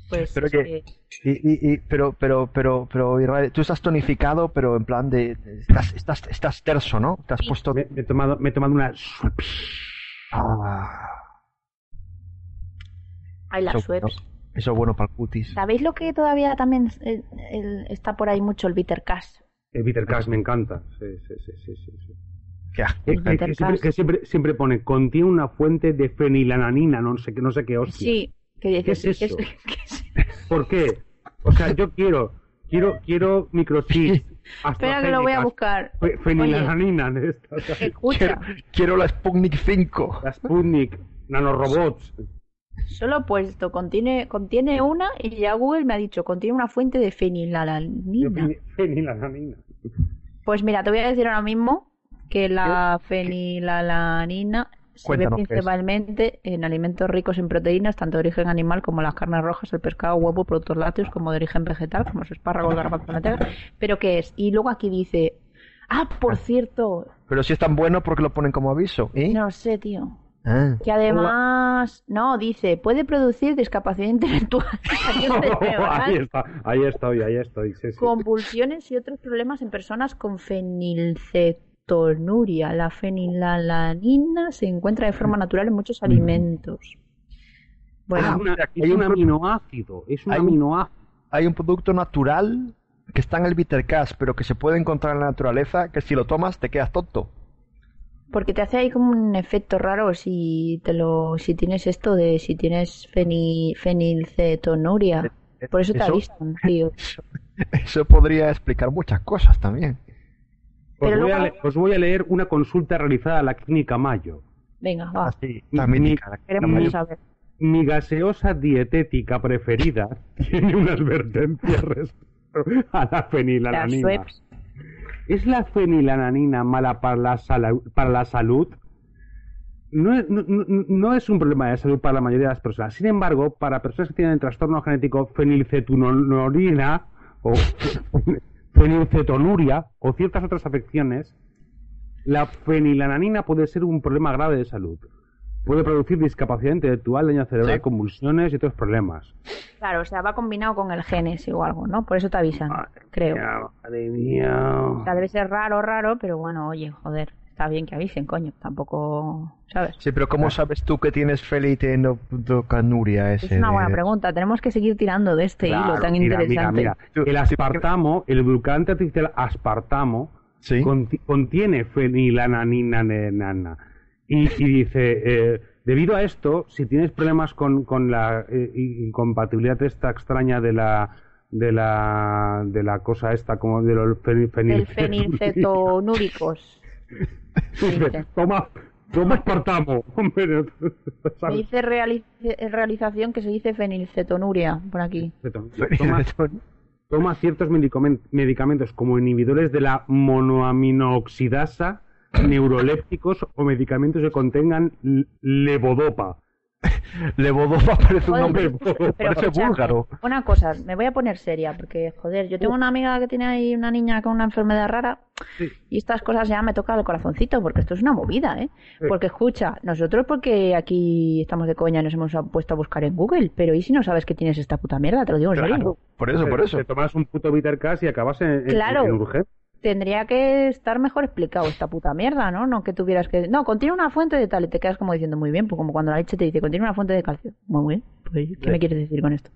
[SPEAKER 3] Pues
[SPEAKER 2] Pero que-
[SPEAKER 3] que-
[SPEAKER 2] Y, y, y- pero, pero, pero, pero, Israel, tú estás tonificado, pero en plan de, estás, estás, estás terso, ¿no? Te has puesto.
[SPEAKER 4] me, me he tomado, me he tomado una...
[SPEAKER 2] Ah,
[SPEAKER 3] Hay las
[SPEAKER 2] eso, bueno, eso es bueno para el cutis.
[SPEAKER 3] ¿Sabéis lo que todavía también eh, el- está por ahí mucho el bitter cash?
[SPEAKER 4] El Bitter Cash me encanta. Sí, sí, sí, sí, sí, sí.
[SPEAKER 2] Qué asco.
[SPEAKER 4] Que,
[SPEAKER 3] El
[SPEAKER 4] que- que
[SPEAKER 3] Bitter
[SPEAKER 4] siempre,
[SPEAKER 3] Cash.
[SPEAKER 4] que siempre, siempre pone, contiene una fuente de fenilananina, no sé, qué- no sé qué hostia.
[SPEAKER 3] Sí, que dices,
[SPEAKER 4] ¿Qué es
[SPEAKER 3] que
[SPEAKER 4] eso? [laughs]
[SPEAKER 3] que es-
[SPEAKER 4] ¿Por qué? O sea, yo quiero, quiero, quiero microchips. [laughs]
[SPEAKER 3] Espera que lo voy a buscar.
[SPEAKER 4] fe- Fenilananina.
[SPEAKER 3] Escucha, [laughs]
[SPEAKER 2] Quiero, quiero la Sputnik 5.
[SPEAKER 4] La Sputnik, nanorobots.
[SPEAKER 3] solo he puesto, contiene, contiene una y ya Google me ha dicho, contiene una fuente de fenilalanina.
[SPEAKER 4] Feni- Fenilananina.
[SPEAKER 3] Pues mira, te voy a decir ahora mismo que la fenilalanina se
[SPEAKER 2] Cuéntanos
[SPEAKER 3] ve principalmente en alimentos ricos en proteínas, tanto de origen animal como las carnes rojas, el pescado, huevo, productos lácteos, como de origen vegetal, como los espárragos, garbanzos, lentejas. Pero ¿qué es? Y luego aquí dice, ah, por cierto,
[SPEAKER 2] Pero si es tan bueno, ¿por qué lo ponen como aviso? ¿Eh?
[SPEAKER 3] no sé, tío.
[SPEAKER 2] Ah.
[SPEAKER 3] Que además, no, dice, puede producir discapacidad intelectual, [laughs] cerebral, [laughs]
[SPEAKER 4] ahí está, ahí estoy, ahí estoy. Sí, sí.
[SPEAKER 3] convulsiones y otros problemas en personas con La fenilalanina se encuentra de forma natural en muchos alimentos. Bueno,
[SPEAKER 4] es
[SPEAKER 2] hay
[SPEAKER 4] un aminoácido, es un
[SPEAKER 2] hay un-
[SPEAKER 4] aminoácido.
[SPEAKER 2] Hay un producto natural que está en el Bitter Cash, pero que se puede encontrar en la naturaleza, que si lo tomas te quedas tonto.
[SPEAKER 3] porque te hace ahí como un efecto raro si te lo, si tienes esto de si tienes feni- fenilcetonuria. Por eso te
[SPEAKER 2] Eso-
[SPEAKER 3] avisan, tío. [laughs]
[SPEAKER 2] Eso podría explicar muchas cosas también.
[SPEAKER 4] Os voy, a
[SPEAKER 3] luego-
[SPEAKER 4] le- os voy a leer una consulta realizada a la clínica Mayo.
[SPEAKER 3] Venga, va.
[SPEAKER 2] Así, la mítica, la
[SPEAKER 3] Queremos
[SPEAKER 2] mítica.
[SPEAKER 3] saber.
[SPEAKER 4] Mi gaseosa dietética preferida [laughs] tiene una advertencia [laughs] respecto a la fenilalanina. ¿Es la fenilalanina mala para la, sala- para la salud? No es, no- no- no es un problema de salud para la mayoría de las personas. Sin embargo, para personas que tienen el trastorno genético fenilcetonurina o fenilcetonuria o ciertas otras afecciones, la fenilalanina puede ser un problema grave de salud. Puede producir discapacidad intelectual, daño cerebral,
[SPEAKER 2] Sí.
[SPEAKER 4] convulsiones y otros problemas.
[SPEAKER 3] Claro, o sea, va combinado con el genes o algo, ¿no? Por eso te avisan, creo.
[SPEAKER 4] Ya, madre mía.
[SPEAKER 3] O sea, debe ser raro, raro, pero bueno, oye, joder, está bien que avisen, coño, tampoco, ¿sabes?
[SPEAKER 2] Sí, pero ¿cómo sabes tú que tienes feliteinocanuria ese?
[SPEAKER 3] Es una buena
[SPEAKER 2] de-
[SPEAKER 3] pregunta, tenemos que seguir tirando de este
[SPEAKER 4] Claro,
[SPEAKER 3] hilo tan
[SPEAKER 4] mira,
[SPEAKER 3] interesante.
[SPEAKER 4] Mira, mira. El aspartamo, el glucante artificial aspartamo,
[SPEAKER 2] Sí.
[SPEAKER 4] conti- contiene fenilananina. Y, y dice, eh, debido a esto, si tienes problemas con, con la eh, incompatibilidad esta extraña de la de la de la cosa esta como de los fenil,
[SPEAKER 3] El fenilcetonúricos. [laughs]
[SPEAKER 4] Dice, toma toma
[SPEAKER 3] Me dice reali- eh, realización que se dice fenilcetonuria por aquí.
[SPEAKER 4] toma, toma ciertos medicamen- medicamentos como inhibidores de la monoaminooxidasa, neurolépticos o medicamentos que contengan levodopa. [laughs]
[SPEAKER 2] Levodova [laughs] [laughs] parece un nombre,
[SPEAKER 3] pero
[SPEAKER 2] parece
[SPEAKER 3] escuchadme,
[SPEAKER 2] búlgaro.
[SPEAKER 3] Una cosa, me voy a poner seria, porque, joder, yo tengo una amiga que tiene ahí una niña con una enfermedad rara y estas cosas ya me tocan el corazoncito, porque esto es una movida, ¿eh? Porque, escucha, nosotros porque aquí estamos de coña y nos hemos puesto a buscar en Google, pero ¿y si no sabes que tienes esta puta mierda? Te lo digo en serio.
[SPEAKER 2] Por eso, por eso.
[SPEAKER 4] Te tomas un puto Bittercast y acabas en, en-
[SPEAKER 3] Claro.
[SPEAKER 4] en urgencia.
[SPEAKER 3] Tendría que estar mejor explicado esta puta mierda, ¿no? No que tuvieras que... No, contiene una fuente de tal y te quedas como diciendo muy bien, pues como cuando la leche te dice contiene una fuente de calcio. Muy bien, pues ¿qué me quieres decir con esto?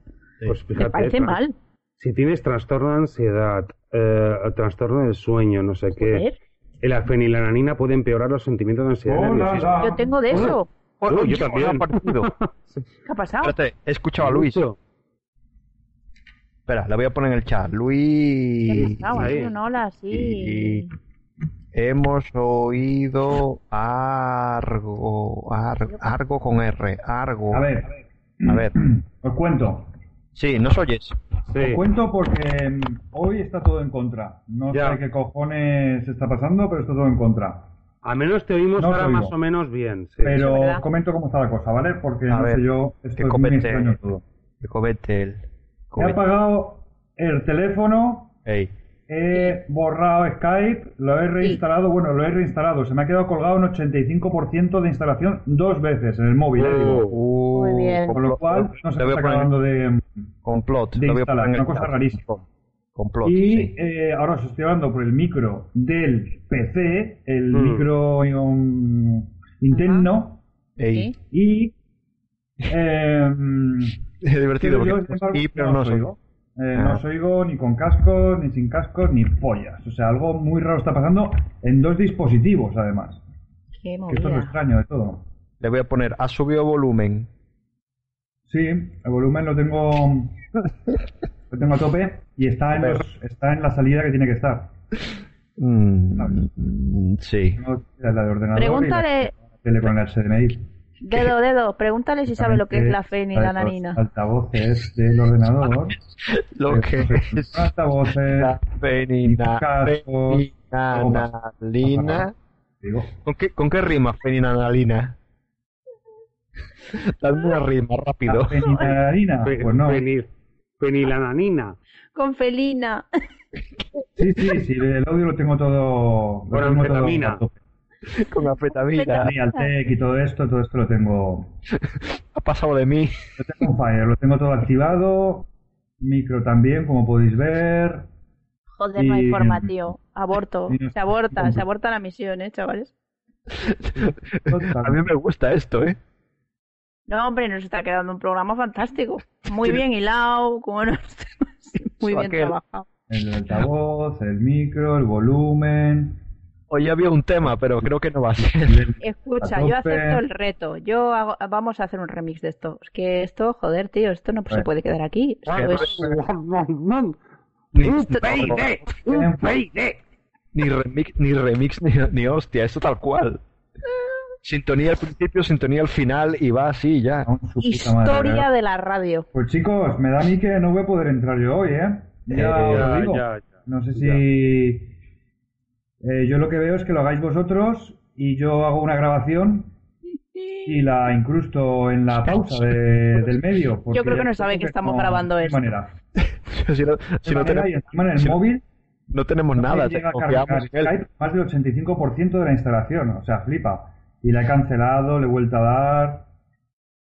[SPEAKER 4] Pues
[SPEAKER 3] Me parece
[SPEAKER 4] trans-
[SPEAKER 3] mal.
[SPEAKER 4] Si tienes trastorno de ansiedad, eh, trastorno del sueño, no sé qué,
[SPEAKER 3] Joder,
[SPEAKER 4] la fenilananina puede empeorar los sentimientos de ansiedad.
[SPEAKER 3] yo tengo de eso.
[SPEAKER 2] Oh,
[SPEAKER 4] yo también. [laughs]
[SPEAKER 3] ¿Qué ha pasado?
[SPEAKER 2] Espérate, he escuchado a Luis.
[SPEAKER 4] Mucho.
[SPEAKER 2] Espera, la voy a poner en el chat.
[SPEAKER 3] ¿Qué ha
[SPEAKER 2] Luis.
[SPEAKER 4] ahí.
[SPEAKER 3] Un hola, sí.
[SPEAKER 2] Y hemos oído Argo, Ar- Argo con R, Argo.
[SPEAKER 1] A ver,
[SPEAKER 2] A ver. [clears throat]
[SPEAKER 1] os cuento.
[SPEAKER 2] Sí, ¿nos oyes?
[SPEAKER 4] Sí.
[SPEAKER 1] Os cuento porque mm, hoy está todo en contra. No
[SPEAKER 4] Ya.
[SPEAKER 1] sé qué cojones está pasando, pero está todo en contra.
[SPEAKER 4] Al menos te oímos
[SPEAKER 1] No
[SPEAKER 4] ahora
[SPEAKER 1] oigo.
[SPEAKER 4] más o menos bien. sí.
[SPEAKER 1] Pero comento cómo está la cosa, ¿vale? Porque
[SPEAKER 2] A
[SPEAKER 1] no
[SPEAKER 2] ver,
[SPEAKER 1] sé yo, esto
[SPEAKER 2] que
[SPEAKER 1] es muy
[SPEAKER 2] comente.
[SPEAKER 1] extraño todo.
[SPEAKER 2] Que comete el.
[SPEAKER 1] He
[SPEAKER 2] comete-
[SPEAKER 1] apagado el teléfono,
[SPEAKER 2] Ey,
[SPEAKER 1] he borrado Skype, lo he reinstalado, bueno, lo he reinstalado. Se me ha quedado colgado un 85% de instalación dos veces en el móvil, ¿eh? Digo.
[SPEAKER 2] Uh,
[SPEAKER 3] Muy bien.
[SPEAKER 1] Con lo cual, no se está acabando de...
[SPEAKER 2] complot.
[SPEAKER 1] de instalar, una cosa rarísima.
[SPEAKER 2] Complot,
[SPEAKER 1] Y
[SPEAKER 2] sí.
[SPEAKER 1] eh, ahora os estoy hablando por el micro del PC, el
[SPEAKER 4] Mm.
[SPEAKER 1] micro um, interno,
[SPEAKER 2] Ey,
[SPEAKER 3] ¿Sí?
[SPEAKER 1] y... Eh, [laughs]
[SPEAKER 2] es divertido
[SPEAKER 1] pero yo,
[SPEAKER 2] porque
[SPEAKER 1] sin embargo,
[SPEAKER 2] y, pero
[SPEAKER 1] no
[SPEAKER 2] no
[SPEAKER 1] os
[SPEAKER 2] soy.
[SPEAKER 1] oigo. Eh,
[SPEAKER 2] Ah.
[SPEAKER 1] No os oigo ni con cascos, ni sin cascos, ni pollas. O sea, algo muy raro está pasando en dos dispositivos, además.
[SPEAKER 3] Qué
[SPEAKER 1] Que esto es lo
[SPEAKER 3] movida.
[SPEAKER 1] extraño de todo.
[SPEAKER 2] Le voy a poner, ha subido volumen.
[SPEAKER 1] Sí, el volumen lo tengo lo tengo a tope y está en, los- está en la salida que tiene que estar.
[SPEAKER 2] Mm, mm, sí.
[SPEAKER 1] La de ordenador
[SPEAKER 3] Pregúntale-
[SPEAKER 1] y la tele con el HDMI.
[SPEAKER 3] Dedo, dedo, pregúntale si sabe lo que es la fenilalanina.
[SPEAKER 1] Los altavoces del ordenador. [laughs]
[SPEAKER 2] Lo que es [laughs]
[SPEAKER 1] altavoces.
[SPEAKER 2] la fenina, feninanalina. ¿Con qué, ¿Con qué rima feninanalina? [laughs] Dame una rima, rápido.
[SPEAKER 1] ¿la fenilalanina?
[SPEAKER 4] Fe-
[SPEAKER 1] Pues no.
[SPEAKER 4] fenil- fenilananina.
[SPEAKER 3] Con felina.
[SPEAKER 1] Sí, sí, sí, el audio lo tengo todo. Lo
[SPEAKER 4] Con
[SPEAKER 1] tengo todo. [laughs]
[SPEAKER 2] Con anfetamina.
[SPEAKER 1] Sí, Altec y todo esto, todo esto lo tengo.
[SPEAKER 2] Ha pasado de mí.
[SPEAKER 1] Lo tengo fire, lo tengo todo activado. Micro también, como podéis ver.
[SPEAKER 3] Joder, no hay
[SPEAKER 1] Y-
[SPEAKER 3] forma, tío. Aborto.
[SPEAKER 1] y no-
[SPEAKER 3] Se aborta, se aborta la misión, ¿eh, chavales?
[SPEAKER 2] A mí me gusta esto, ¿eh?
[SPEAKER 3] No, hombre, nos está quedando un programa fantástico. Muy bien hilado, con buenos temas. Muy bien trabajado.
[SPEAKER 1] El altavoz, el micro, el volumen.
[SPEAKER 2] Hoy había un tema, pero creo que no va a ser.
[SPEAKER 3] Escucha,
[SPEAKER 1] A
[SPEAKER 3] yo acepto el reto. Yo hago- vamos a hacer un remix de esto. Es que esto, joder, tío, esto no se puede quedar aquí.
[SPEAKER 2] Ni,
[SPEAKER 4] ¡Un peide!
[SPEAKER 2] ni remix, ni remix, ni, ni hostia, esto tal cual. Sintonía al principio, sintonía al final y va así ya.
[SPEAKER 1] Madre,
[SPEAKER 3] Historia
[SPEAKER 1] ¿eh?
[SPEAKER 3] de la radio.
[SPEAKER 1] Pues chicos, me da a mí que no voy a poder entrar yo hoy, ¿eh? Ya
[SPEAKER 2] Eh,
[SPEAKER 4] Ya,
[SPEAKER 1] digo.
[SPEAKER 4] ya, ya.
[SPEAKER 1] No sé si. Eh, yo lo que veo es que lo hagáis vosotros y yo hago una grabación y la incrusto en la pausa de- del medio.
[SPEAKER 3] Yo creo que no
[SPEAKER 1] ya
[SPEAKER 3] saben que estamos grabando esto.
[SPEAKER 1] manera. [laughs]
[SPEAKER 2] si no,
[SPEAKER 1] De
[SPEAKER 2] si no
[SPEAKER 1] manera,
[SPEAKER 2] tenemos,
[SPEAKER 1] encima en el
[SPEAKER 2] si no-
[SPEAKER 1] móvil
[SPEAKER 2] no tenemos
[SPEAKER 1] no
[SPEAKER 2] nada,
[SPEAKER 1] me
[SPEAKER 2] te
[SPEAKER 1] llega a cargar. Skype más del 85% de la instalación. O sea, flipa. Y la he cancelado, le he vuelto a dar.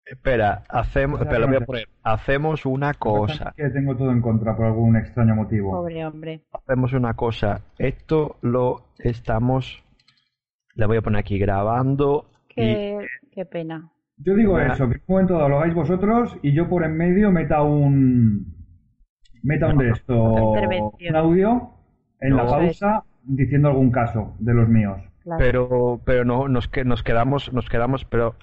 [SPEAKER 2] Espera, hacemos, espera, lo voy a poner. Hacemos una cosa.
[SPEAKER 1] Que tengo todo en contra por algún extraño motivo.
[SPEAKER 3] Pobre hombre.
[SPEAKER 2] Hacemos una cosa. Esto lo estamos. Le voy a poner aquí grabando. Y
[SPEAKER 3] Qué, qué pena.
[SPEAKER 1] Yo digo eso, que en un momento dado lo hagáis vosotros y yo por en medio meta un meta un de esto un audio en la pausa diciendo algún caso de los míos.
[SPEAKER 3] Claro.
[SPEAKER 2] pero pero no nos que nos quedamos nos quedamos pero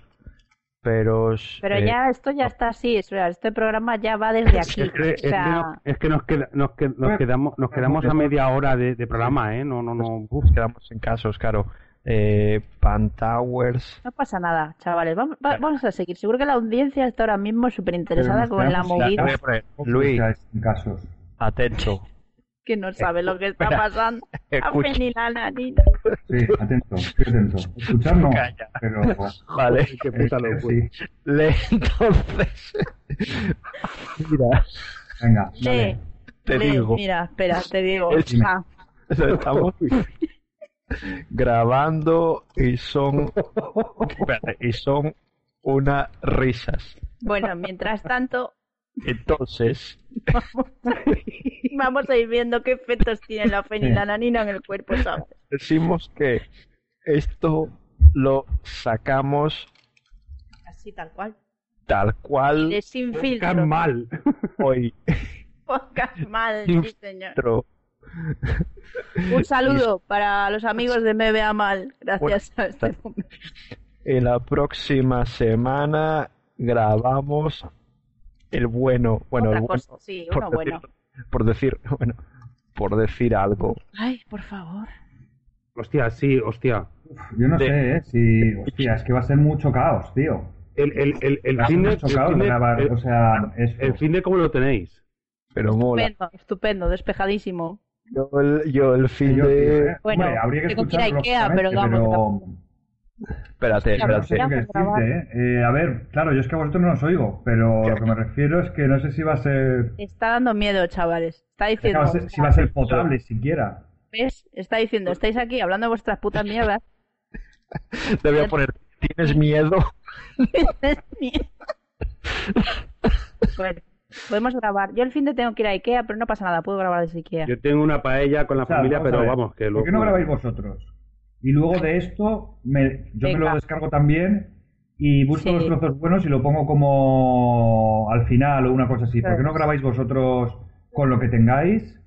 [SPEAKER 2] pero
[SPEAKER 3] Pero
[SPEAKER 2] eh,
[SPEAKER 3] ya esto ya está así, o sea, este programa ya va desde aquí.
[SPEAKER 4] Es que, es
[SPEAKER 3] O
[SPEAKER 4] que
[SPEAKER 3] sea,
[SPEAKER 4] no- es que nos, queda- nos, que- nos
[SPEAKER 1] Bueno,
[SPEAKER 4] quedamos, nos quedamos a media hora de, de programa, ¿eh? No, no, no.
[SPEAKER 2] nos quedamos en casos claro eh, Pantowers
[SPEAKER 3] no pasa nada, chavales. Vamos, va- vamos a seguir. Seguro que la audiencia está ahora mismo súper interesada con la movida.
[SPEAKER 2] Luis
[SPEAKER 1] en casos.
[SPEAKER 2] atento
[SPEAKER 3] que no sabe lo que está pasando. A
[SPEAKER 2] escucha.
[SPEAKER 3] fenilalanina.
[SPEAKER 5] Sí, atento, estoy atento. Escuchar no,
[SPEAKER 2] Calla.
[SPEAKER 5] pero...
[SPEAKER 2] Vale.
[SPEAKER 4] Qué puta
[SPEAKER 5] eh,
[SPEAKER 4] locura.
[SPEAKER 5] sí.
[SPEAKER 2] Le, entonces, mira,
[SPEAKER 5] Venga,
[SPEAKER 3] Lee,
[SPEAKER 5] dale.
[SPEAKER 2] te
[SPEAKER 3] lee,
[SPEAKER 2] digo,
[SPEAKER 3] Mira, espera, te digo. Ah,
[SPEAKER 2] estamos grabando y son, espérate, y son unas risas.
[SPEAKER 3] bueno, mientras tanto,
[SPEAKER 2] Entonces, [laughs]
[SPEAKER 3] vamos a ir viendo qué efectos tiene la fenilalanina en el cuerpo, ¿sabes?
[SPEAKER 2] decimos que esto lo sacamos
[SPEAKER 3] Así tal cual.
[SPEAKER 2] tal cual
[SPEAKER 3] De sin filtro.
[SPEAKER 4] mal.
[SPEAKER 2] hoy
[SPEAKER 3] Podcast [laughs] mal,
[SPEAKER 2] Sin
[SPEAKER 3] sí, señor. Un saludo para los amigos de Me Vea Mal, gracias a este momento.
[SPEAKER 2] Y la próxima semana grabamos el bueno, bueno,
[SPEAKER 3] Otra
[SPEAKER 2] el bueno,
[SPEAKER 3] cosa, sí,
[SPEAKER 2] por
[SPEAKER 3] uno bueno.
[SPEAKER 2] decir- por decir, [laughs] bueno, por decir algo.
[SPEAKER 3] Ay, por favor.
[SPEAKER 4] Hostia, sí, hostia.
[SPEAKER 5] Yo no
[SPEAKER 2] De-
[SPEAKER 5] sé, ¿eh? Si... Hostia, es que va a ser mucho caos, tío.
[SPEAKER 4] El, el, el, el
[SPEAKER 5] Va
[SPEAKER 4] de,
[SPEAKER 5] mucho caos
[SPEAKER 4] de-
[SPEAKER 5] grabar,
[SPEAKER 4] el-
[SPEAKER 5] o sea, esto.
[SPEAKER 4] el fin de cómo lo tenéis.
[SPEAKER 2] Pero mola.
[SPEAKER 3] Estupendo, estupendo, despejadísimo.
[SPEAKER 2] Yo el, yo el fin
[SPEAKER 5] Yo, tío,
[SPEAKER 2] de...
[SPEAKER 5] ¿eh?
[SPEAKER 3] Bueno,
[SPEAKER 5] Hombre, habría que escucharlo,
[SPEAKER 3] Ikea, pero vamos,
[SPEAKER 2] Espérate, espérate.
[SPEAKER 5] ¿eh? Eh, A ver, claro, yo es que a vosotros no os oigo, pero lo que me refiero es que no sé si va a ser...
[SPEAKER 3] Está dando miedo, chavales. Está
[SPEAKER 5] es que
[SPEAKER 3] diciendo.
[SPEAKER 5] va a ser- si va a ser potable [laughs] siquiera.
[SPEAKER 3] ¿Ves? Está diciendo, estáis aquí hablando de vuestras putas mierdas. [laughs]
[SPEAKER 2] Te voy a poner, ¿tienes miedo? [laughs]
[SPEAKER 3] bueno, podemos grabar. Yo el fin de tengo que ir a Ikea, pero no pasa nada, puedo grabar desde Ikea.
[SPEAKER 4] Yo tengo una paella con la
[SPEAKER 5] O sea,
[SPEAKER 4] familia, pero vamos, que
[SPEAKER 5] ¿Por qué no grabáis vosotros? Y luego de esto, me- yo me lo descargo también y busco
[SPEAKER 3] Sí.
[SPEAKER 5] los trozos buenos y lo pongo como al final o una cosa así. ¿Por qué no grabáis vosotros con lo que tengáis?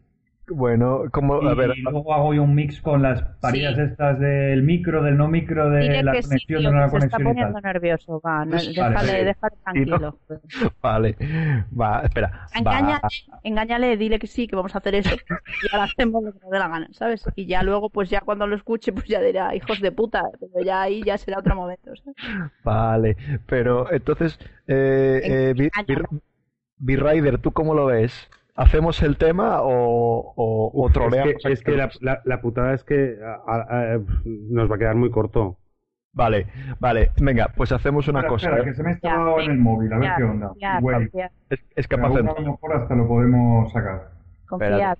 [SPEAKER 2] Bueno, como,
[SPEAKER 5] Y
[SPEAKER 2] a ver,
[SPEAKER 5] luego hago yo un mix con las parillas
[SPEAKER 3] Sí.
[SPEAKER 5] estas del micro, del no micro, de
[SPEAKER 3] Dile
[SPEAKER 5] la
[SPEAKER 3] que sí,
[SPEAKER 5] conexión,
[SPEAKER 3] tío,
[SPEAKER 5] de no la
[SPEAKER 3] que se está
[SPEAKER 5] conexión y
[SPEAKER 3] poniendo
[SPEAKER 5] tal.
[SPEAKER 3] nervioso. Va, no,
[SPEAKER 5] Vale,
[SPEAKER 3] déjale, déjale tranquilo. [laughs]
[SPEAKER 2] vale, va, espera, va,
[SPEAKER 3] Engáñale, engáñale, dile que sí, que vamos a hacer eso. Y ahora hacemos lo que nos dé la gana, ¿sabes? Y ya luego, pues ya cuando lo escuche, pues ya dirá, hijos de puta. Pero ya ahí ya será otro momento, ¿sabes?
[SPEAKER 2] vale, pero entonces, eh, eh, Vi-
[SPEAKER 3] Engáñalo.
[SPEAKER 2] Vi- V-Rider, ¿tú cómo lo ves? ¿Hacemos el tema o, o, troleamos?
[SPEAKER 4] es que, es que la, la, la putada es que a- a- a- nos va a quedar muy corto.
[SPEAKER 2] Vale, vale, venga, pues hacemos una
[SPEAKER 5] Espera,
[SPEAKER 2] cosa.
[SPEAKER 5] espera,
[SPEAKER 2] ¿eh?
[SPEAKER 5] que se me ha
[SPEAKER 3] Ya,
[SPEAKER 5] instalado en el móvil, a ver qué onda.
[SPEAKER 3] confiad,
[SPEAKER 2] Es, es capaz de...
[SPEAKER 5] a lo mejor hasta lo podemos sacar.
[SPEAKER 3] confiad.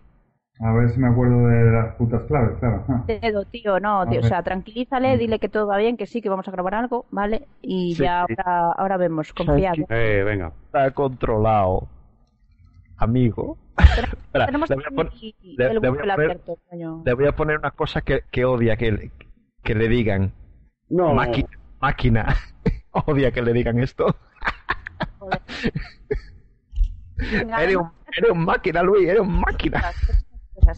[SPEAKER 5] A ver si me acuerdo de las putas claves, claro.
[SPEAKER 3] Dedo, tío, no, tío, o sea, tranquilízale, dile que todo va bien, que sí, que vamos a grabar algo, ¿vale? Y
[SPEAKER 2] Sí,
[SPEAKER 3] ya
[SPEAKER 2] sí.
[SPEAKER 3] ahora, ahora vemos, confiad.
[SPEAKER 2] Sí.
[SPEAKER 4] Eh, venga.
[SPEAKER 2] Está controlado, amigo. Espera,
[SPEAKER 3] Tenemos
[SPEAKER 2] le voy le- voy a
[SPEAKER 3] Google
[SPEAKER 2] poner-
[SPEAKER 3] abierto, coño.
[SPEAKER 2] Le voy a poner una cosa que, que odia que, que le digan.
[SPEAKER 4] No,
[SPEAKER 2] Máquina. Máquina. [laughs] odia que le digan esto.
[SPEAKER 3] Joder.
[SPEAKER 2] Eres un, eres un máquina, Luis, eres un máquina.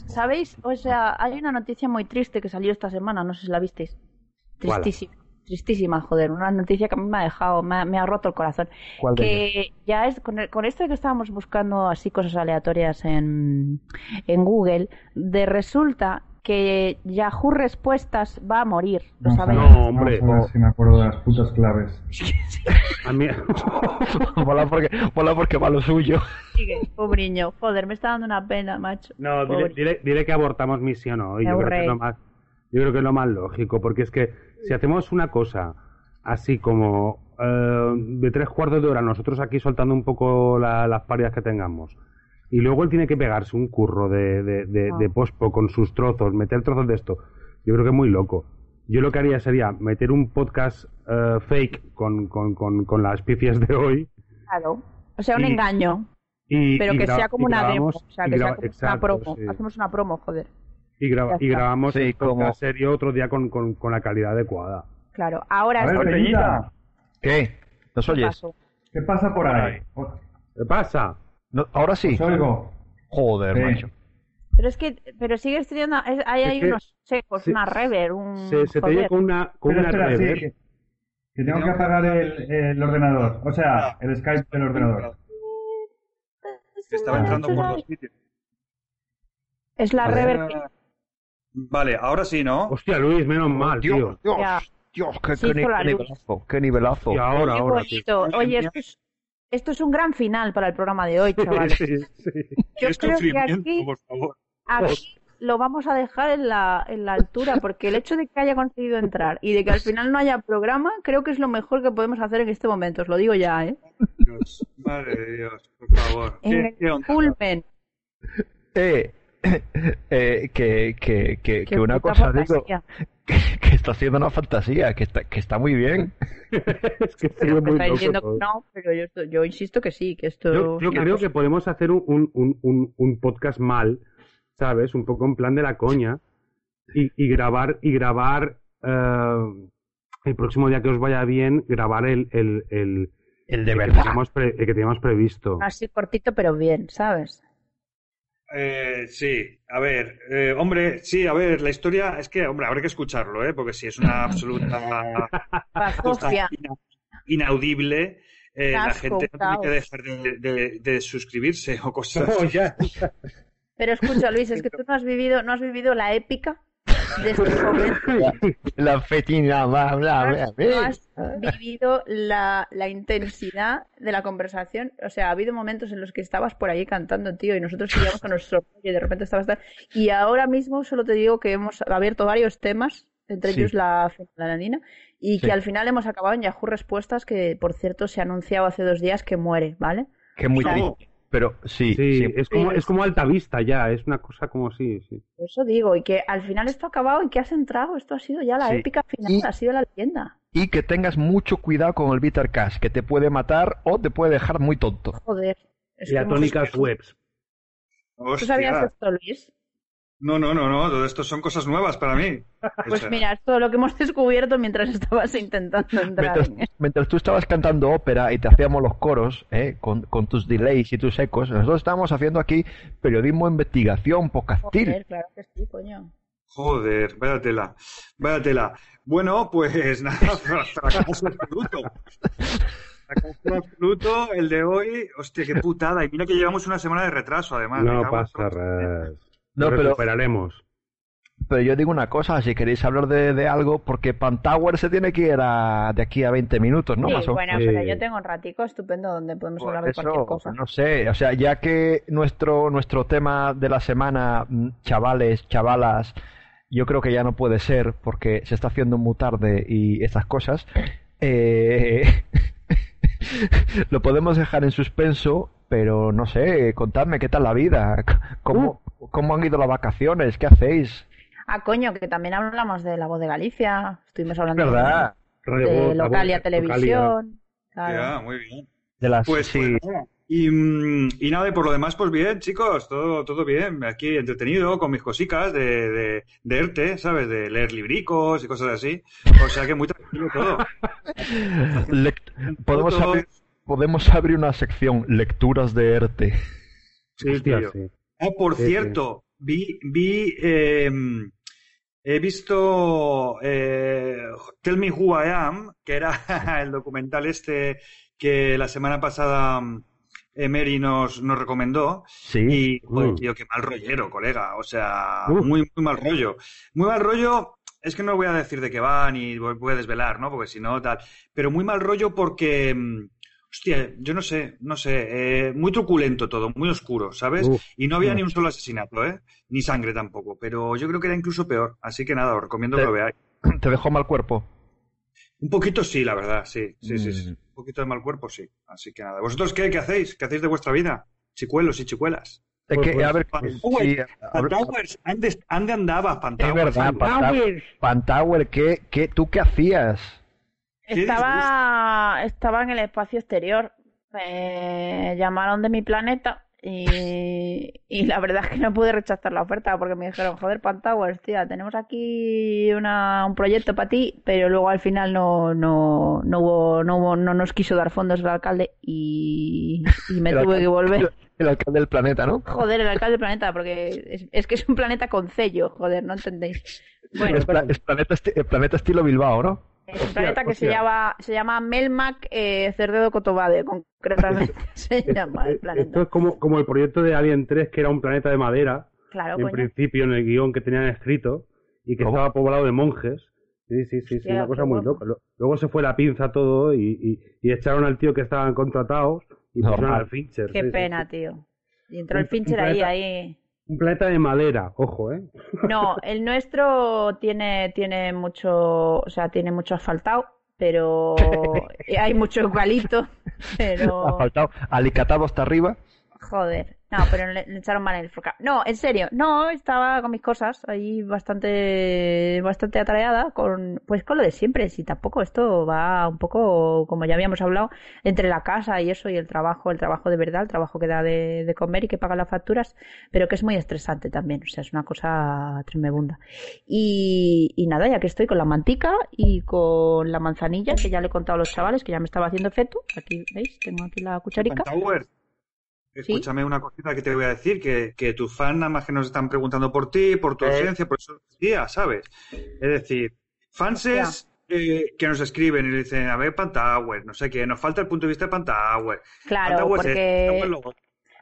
[SPEAKER 3] ¿Sabéis? O sea, hay una noticia muy triste que salió esta semana, no sé si la visteis. Tristísima. Tristísima, joder. Una noticia que a mí me ha dejado, me ha, me ha roto el corazón.
[SPEAKER 2] ¿Cuál de?
[SPEAKER 3] Que ya es, con, el- con esto de que estábamos buscando así cosas aleatorias en, en Google, de resulta que Yahoo Respuestas va a morir. ¿Lo
[SPEAKER 5] a
[SPEAKER 3] sabéis?
[SPEAKER 4] No, hombre.
[SPEAKER 5] ver si me acuerdo de las putas claves.
[SPEAKER 4] a mí... [laughs]
[SPEAKER 2] mola, porque, mola porque va lo suyo.
[SPEAKER 3] Sigue, pobriño. Joder, me está dando una pena, macho.
[SPEAKER 4] No, dile,
[SPEAKER 3] Pobre.
[SPEAKER 4] dile- dile que abortamos misión hoy. Yo creo, que es lo más, yo creo que es lo más lógico, porque es que si hacemos una cosa así como eh, de tres cuartos de hora, nosotros aquí soltando un poco la- las parias que tengamos, y luego él tiene que pegarse un curro de, de, de,
[SPEAKER 3] Ah.
[SPEAKER 4] de pospo con sus trozos, meter trozos de esto, yo creo que es muy loco. Yo lo que haría sería meter un podcast eh, fake con, con, con, con las pifias de hoy.
[SPEAKER 3] Claro. O sea, un
[SPEAKER 4] Y-
[SPEAKER 3] engaño.
[SPEAKER 4] Y,
[SPEAKER 3] Pero
[SPEAKER 4] y
[SPEAKER 3] que sea como una demo. O sea, que sea una promo.
[SPEAKER 4] sí.
[SPEAKER 3] Hacemos una promo, joder.
[SPEAKER 4] Y, graba- y grabamos
[SPEAKER 2] Sí, como-
[SPEAKER 4] serio otro día con, con, con, la calidad adecuada.
[SPEAKER 3] Claro. Ahora
[SPEAKER 5] ver,
[SPEAKER 2] ¿Qué? ¿Nos
[SPEAKER 3] ¿qué
[SPEAKER 2] oyes?
[SPEAKER 3] pasó?
[SPEAKER 5] ¿qué pasa por ahí?
[SPEAKER 4] ¿Qué pasa?
[SPEAKER 2] No, Ahora sí.
[SPEAKER 5] Os oigo.
[SPEAKER 2] Joder,
[SPEAKER 5] Sí.
[SPEAKER 2] macho.
[SPEAKER 3] Pero es que, pero sigues teniendo, es- ahí
[SPEAKER 4] Es
[SPEAKER 3] hay
[SPEAKER 4] que
[SPEAKER 3] unos secos,
[SPEAKER 4] se-
[SPEAKER 3] una rever, un...
[SPEAKER 4] Se, se te con una, con
[SPEAKER 5] Espera,
[SPEAKER 4] una
[SPEAKER 5] espera, sí,
[SPEAKER 4] reverb.
[SPEAKER 5] que, que tengo que apagar el, el ordenador. O sea, el Skype del ordenador.
[SPEAKER 1] Estaba entrando por dos sitios.
[SPEAKER 3] Es la rever que...
[SPEAKER 1] Vale, ahora sí, ¿no?
[SPEAKER 4] Hostia, Luis, menos mal, tío.
[SPEAKER 2] Dios, Dios,
[SPEAKER 3] Ya.
[SPEAKER 2] Dios, qué,
[SPEAKER 3] Sí,
[SPEAKER 2] qué ni-
[SPEAKER 3] hizo la
[SPEAKER 2] qué
[SPEAKER 3] luz.
[SPEAKER 2] nivelazo, qué nivelazo.
[SPEAKER 4] Y ahora,
[SPEAKER 3] Qué
[SPEAKER 4] ahora, tío.
[SPEAKER 3] Oye, esto es, esto es un gran final para el programa de hoy, [laughs] chavales.
[SPEAKER 4] Sí, sí.
[SPEAKER 3] Yo
[SPEAKER 1] Qué
[SPEAKER 3] creo que aquí
[SPEAKER 1] por favor.
[SPEAKER 3] aquí lo vamos a dejar en la, en la altura, porque el hecho de que haya conseguido entrar y de que al final no haya programa, creo que es lo mejor que podemos hacer en este momento, os lo digo ya, ¿eh?
[SPEAKER 1] Dios, madre de Dios, por favor.
[SPEAKER 3] En
[SPEAKER 1] ¿Qué, qué
[SPEAKER 3] el
[SPEAKER 1] onda?
[SPEAKER 3] culmen.
[SPEAKER 2] Eh, [laughs] eh, que, que, que, una cosa digo,
[SPEAKER 3] fantasía. [laughs]
[SPEAKER 2] que, que está haciendo una fantasía, que está, que está muy bien. [laughs]
[SPEAKER 4] es que
[SPEAKER 3] Pero
[SPEAKER 4] muy
[SPEAKER 3] está
[SPEAKER 4] loco
[SPEAKER 3] diciendo
[SPEAKER 4] todo.
[SPEAKER 3] que no, pero yo, yo insisto que sí, que esto
[SPEAKER 4] Yo, creo
[SPEAKER 3] cosa-
[SPEAKER 4] que podemos hacer un, un, un, un podcast mal, ¿sabes? Un poco en plan de la coña. Y, y grabar, y grabar eh, el próximo día que os vaya bien, grabar el, el, el,
[SPEAKER 2] El de
[SPEAKER 4] el que
[SPEAKER 2] verdad.
[SPEAKER 4] teníamos pre- el que teníamos previsto.
[SPEAKER 3] así cortito pero bien, ¿sabes?
[SPEAKER 1] Eh, sí, a ver, eh, hombre, sí, a ver, la historia es que, hombre, habrá que escucharlo, ¿eh? Porque si es una [laughs] absoluta inaudible, eh, la gente no tiene que dejar de, de- de suscribirse o cosas
[SPEAKER 4] No,
[SPEAKER 1] así.
[SPEAKER 4] ya.
[SPEAKER 3] Pero escucha, Luis, es que [laughs] tú no has vivido, no has vivido la épica de estos [laughs] momentos.
[SPEAKER 2] La fetina, bla, bla, bla,
[SPEAKER 3] No has vivido la, la intensidad de la conversación. O sea, ha habido momentos en los que estabas por ahí cantando, tío, y nosotros seguíamos con nuestro y de repente estabas tal. Y ahora mismo solo te digo que hemos abierto varios temas, entre
[SPEAKER 2] Sí.
[SPEAKER 3] ellos la fentanilina, y
[SPEAKER 2] Sí.
[SPEAKER 3] que al final hemos acabado en Yahoo Respuestas, que por cierto se ha anunciado hace dos días que muere, ¿vale?
[SPEAKER 2] Que muy triste. Pero sí,
[SPEAKER 4] Sí,
[SPEAKER 2] sí.
[SPEAKER 4] es como,
[SPEAKER 3] Sí.
[SPEAKER 4] es como alta vista ya, es una cosa como sí, sí.
[SPEAKER 3] Por eso digo, y que al final esto ha acabado y que has entrado, esto ha sido ya la
[SPEAKER 2] Sí.
[SPEAKER 3] épica final,
[SPEAKER 2] Y-
[SPEAKER 3] ha sido la leyenda.
[SPEAKER 2] Y que tengas mucho cuidado con el bitter cash, que te puede matar o te puede dejar muy tonto.
[SPEAKER 3] Joder. Es
[SPEAKER 4] Y
[SPEAKER 3] que
[SPEAKER 4] a
[SPEAKER 3] hemos-
[SPEAKER 4] tónicas webs.
[SPEAKER 3] ¿Tú sabías esto, Luis?
[SPEAKER 1] No, no, no, no, todo esto son cosas nuevas para mí. [laughs] O
[SPEAKER 3] Pues
[SPEAKER 1] sea,
[SPEAKER 3] mira, es todo lo que hemos descubierto mientras estabas intentando entrar.
[SPEAKER 2] Mientras,
[SPEAKER 3] en-
[SPEAKER 2] mientras tú estabas cantando ópera y te hacíamos los coros, ¿eh? con, con tus delays y tus ecos, nosotros estábamos haciendo aquí periodismo de investigación, podcastil.
[SPEAKER 3] Joder, claro que sí, coño.
[SPEAKER 1] Joder, vaya tela, vaya tela. Bueno, pues [laughs] nada, fracaso absoluto. Fracaso absoluto, el de hoy. Hostia, qué putada. Y mira que llevamos una semana de retraso, además.
[SPEAKER 4] No pasa res.
[SPEAKER 2] No,
[SPEAKER 4] Lo
[SPEAKER 2] pero-
[SPEAKER 4] recuperaremos.
[SPEAKER 2] Pero yo digo una cosa, si queréis hablar de, de algo, porque Pantower se tiene que ir a- de aquí a 20 minutos, ¿no?
[SPEAKER 3] sí,
[SPEAKER 2] Más o-
[SPEAKER 3] bueno,
[SPEAKER 4] Sí.
[SPEAKER 3] pero yo tengo un ratico estupendo donde podemos
[SPEAKER 2] Por
[SPEAKER 3] hablar de cualquier cosa.
[SPEAKER 2] no sé, o sea, ya que nuestro, nuestro tema de la semana, mm, chavales, chavalas, yo creo que ya no puede ser porque se está haciendo muy tarde y estas cosas, eh, [laughs] lo podemos dejar en suspenso, pero no sé, contadme qué tal la vida, cómo, cómo han ido las vacaciones, qué hacéis,
[SPEAKER 3] Ah, coño, que también hablamos de la voz de Galicia. Estuvimos hablando
[SPEAKER 2] ¿verdad?
[SPEAKER 3] de, de
[SPEAKER 4] la
[SPEAKER 3] Localia
[SPEAKER 4] voz-
[SPEAKER 3] Televisión. Claro.
[SPEAKER 1] Ya, muy bien.
[SPEAKER 2] De las,
[SPEAKER 1] Pues,
[SPEAKER 2] sí,
[SPEAKER 1] pues y, mm, y nada, y por lo demás, pues bien, chicos, todo, todo bien. Aquí entretenido con mis cosicas de, de, de ERTE, ¿sabes? De leer libricos y cosas así. O sea que muy tranquilo todo. [laughs]
[SPEAKER 2] Podemos abrir, podemos abrir una sección lecturas de ERTE.
[SPEAKER 1] Sí,
[SPEAKER 4] Hostia,
[SPEAKER 1] tío.
[SPEAKER 4] sí.
[SPEAKER 1] Ah, por
[SPEAKER 4] Sí,
[SPEAKER 1] cierto, vi, vi, eh, he visto eh, Tell Me Who I Am, que era [laughs] el documental este que la semana pasada mm, Emery nos, nos recomendó.
[SPEAKER 2] Sí.
[SPEAKER 1] Y, joder,
[SPEAKER 4] Mm.
[SPEAKER 1] tío, qué mal rollero, colega. O sea, muy, muy mal rollo. Muy mal rollo, es que no voy a decir de qué va ni voy voy a desvelar, ¿no? Porque si no, tal. Pero muy mal rollo porque, mm, hostia, yo no sé, no sé, eh, muy truculento todo, muy oscuro, ¿sabes?
[SPEAKER 4] Uf.
[SPEAKER 1] Y no había ni un solo asesinato, ¿eh? Ni sangre tampoco. Pero yo creo que era incluso peor. Así que nada, os recomiendo
[SPEAKER 2] Te-
[SPEAKER 1] que lo veáis.
[SPEAKER 2] ¿Te dejó mal cuerpo?
[SPEAKER 1] Un poquito sí, la verdad, sí. Sí, sí, sí.
[SPEAKER 2] Mm.
[SPEAKER 1] Un poquito de mal cuerpo, sí. Así que nada. ¿Vosotros qué? ¿Qué hacéis? ¿Qué hacéis de vuestra vida? Chicuelos y chicuelas.
[SPEAKER 2] Es
[SPEAKER 4] Pues-
[SPEAKER 2] que,
[SPEAKER 4] pues-
[SPEAKER 2] a ver,
[SPEAKER 1] pues-
[SPEAKER 2] sí, a ver,
[SPEAKER 1] Pantowers, ¿ande, ande andabas,
[SPEAKER 2] es
[SPEAKER 1] Pantowers?
[SPEAKER 2] verdad, Pantower, Pantower, ¿qué, qué, ¿tú qué hacías?
[SPEAKER 1] ¿Qué
[SPEAKER 3] Estaba, estaba en el espacio exterior. Me llamaron de mi planeta y, y la verdad es que no pude rechazar la oferta porque me dijeron, joder, Pantowers, tía, tenemos aquí una, un proyecto para ti, pero luego al final no, no, no hubo, no hubo, no nos quiso dar fondos el alcalde y, y me
[SPEAKER 2] El
[SPEAKER 3] tuve
[SPEAKER 2] alcalde-
[SPEAKER 3] que volver.
[SPEAKER 2] El alcalde del planeta, ¿no?
[SPEAKER 3] Joder, el alcalde del planeta, porque es, es que es un planeta con sello, joder, no entendéis. Bueno,
[SPEAKER 2] es, pla- es planeta, esti- el planeta estilo Bilbao, ¿no?
[SPEAKER 3] Un planeta que se llama, se llama Melmac eh, Cerdedo Cotobade, concretamente [laughs] [laughs] se llama el
[SPEAKER 4] Esto
[SPEAKER 3] planeta.
[SPEAKER 4] es como, como el proyecto de Alien 3, que era un planeta de madera,
[SPEAKER 3] Claro,
[SPEAKER 4] en
[SPEAKER 3] coño.
[SPEAKER 4] principio en el guion que tenían escrito, y que
[SPEAKER 2] ¿Cómo?
[SPEAKER 4] estaba poblado de monjes. Sí, sí, sí, sí,
[SPEAKER 3] Hostia,
[SPEAKER 4] una cosa muy
[SPEAKER 3] guapo.
[SPEAKER 4] loca. Lo- Luego se fue la pinza todo y, y, y echaron al tío que estaban contratados y pusieron al Fincher.
[SPEAKER 3] Qué
[SPEAKER 4] sí,
[SPEAKER 3] pena,
[SPEAKER 4] sí.
[SPEAKER 3] tío. Y entró
[SPEAKER 4] Un-
[SPEAKER 3] el Fincher ahí,
[SPEAKER 4] planeta-
[SPEAKER 3] ahí.
[SPEAKER 4] Un planeta de madera, ojo, ¿eh? [laughs]
[SPEAKER 3] No, el nuestro tiene, tiene mucho, o sea, tiene mucho asfaltado, pero [laughs] hay mucho eucalipto, pero...
[SPEAKER 2] Asfaltado, alicatado hasta arriba.
[SPEAKER 3] Joder, no, pero le, echaron mal en el foca. No, en serio, no, estaba con mis cosas ahí bastante, bastante atareada con, pues con lo de siempre. Si tampoco esto va un poco, como ya habíamos hablado, entre la casa y eso y el trabajo, el trabajo de verdad, el trabajo que da de, de comer y que paga las facturas, pero que es muy estresante también. O sea, es una cosa tremebunda. Y, y nada, ya que estoy con la mantica y con la manzanilla, que ya le he contado a los chavales, que ya me estaba haciendo efecto. Aquí, ¿veis? Tengo aquí la cucharica.
[SPEAKER 1] Escúchame una cosita que te voy a decir, que, que tus fans nada más que nos están preguntando por ti, por tu
[SPEAKER 3] Eh.
[SPEAKER 1] ausencia, por eso decía, ¿sabes? Es decir, fanses eh, que nos escriben y le dicen, a ver, Pantauer, no sé qué, nos falta el punto de vista de Pantauer.
[SPEAKER 3] Claro, porque...
[SPEAKER 1] Lo-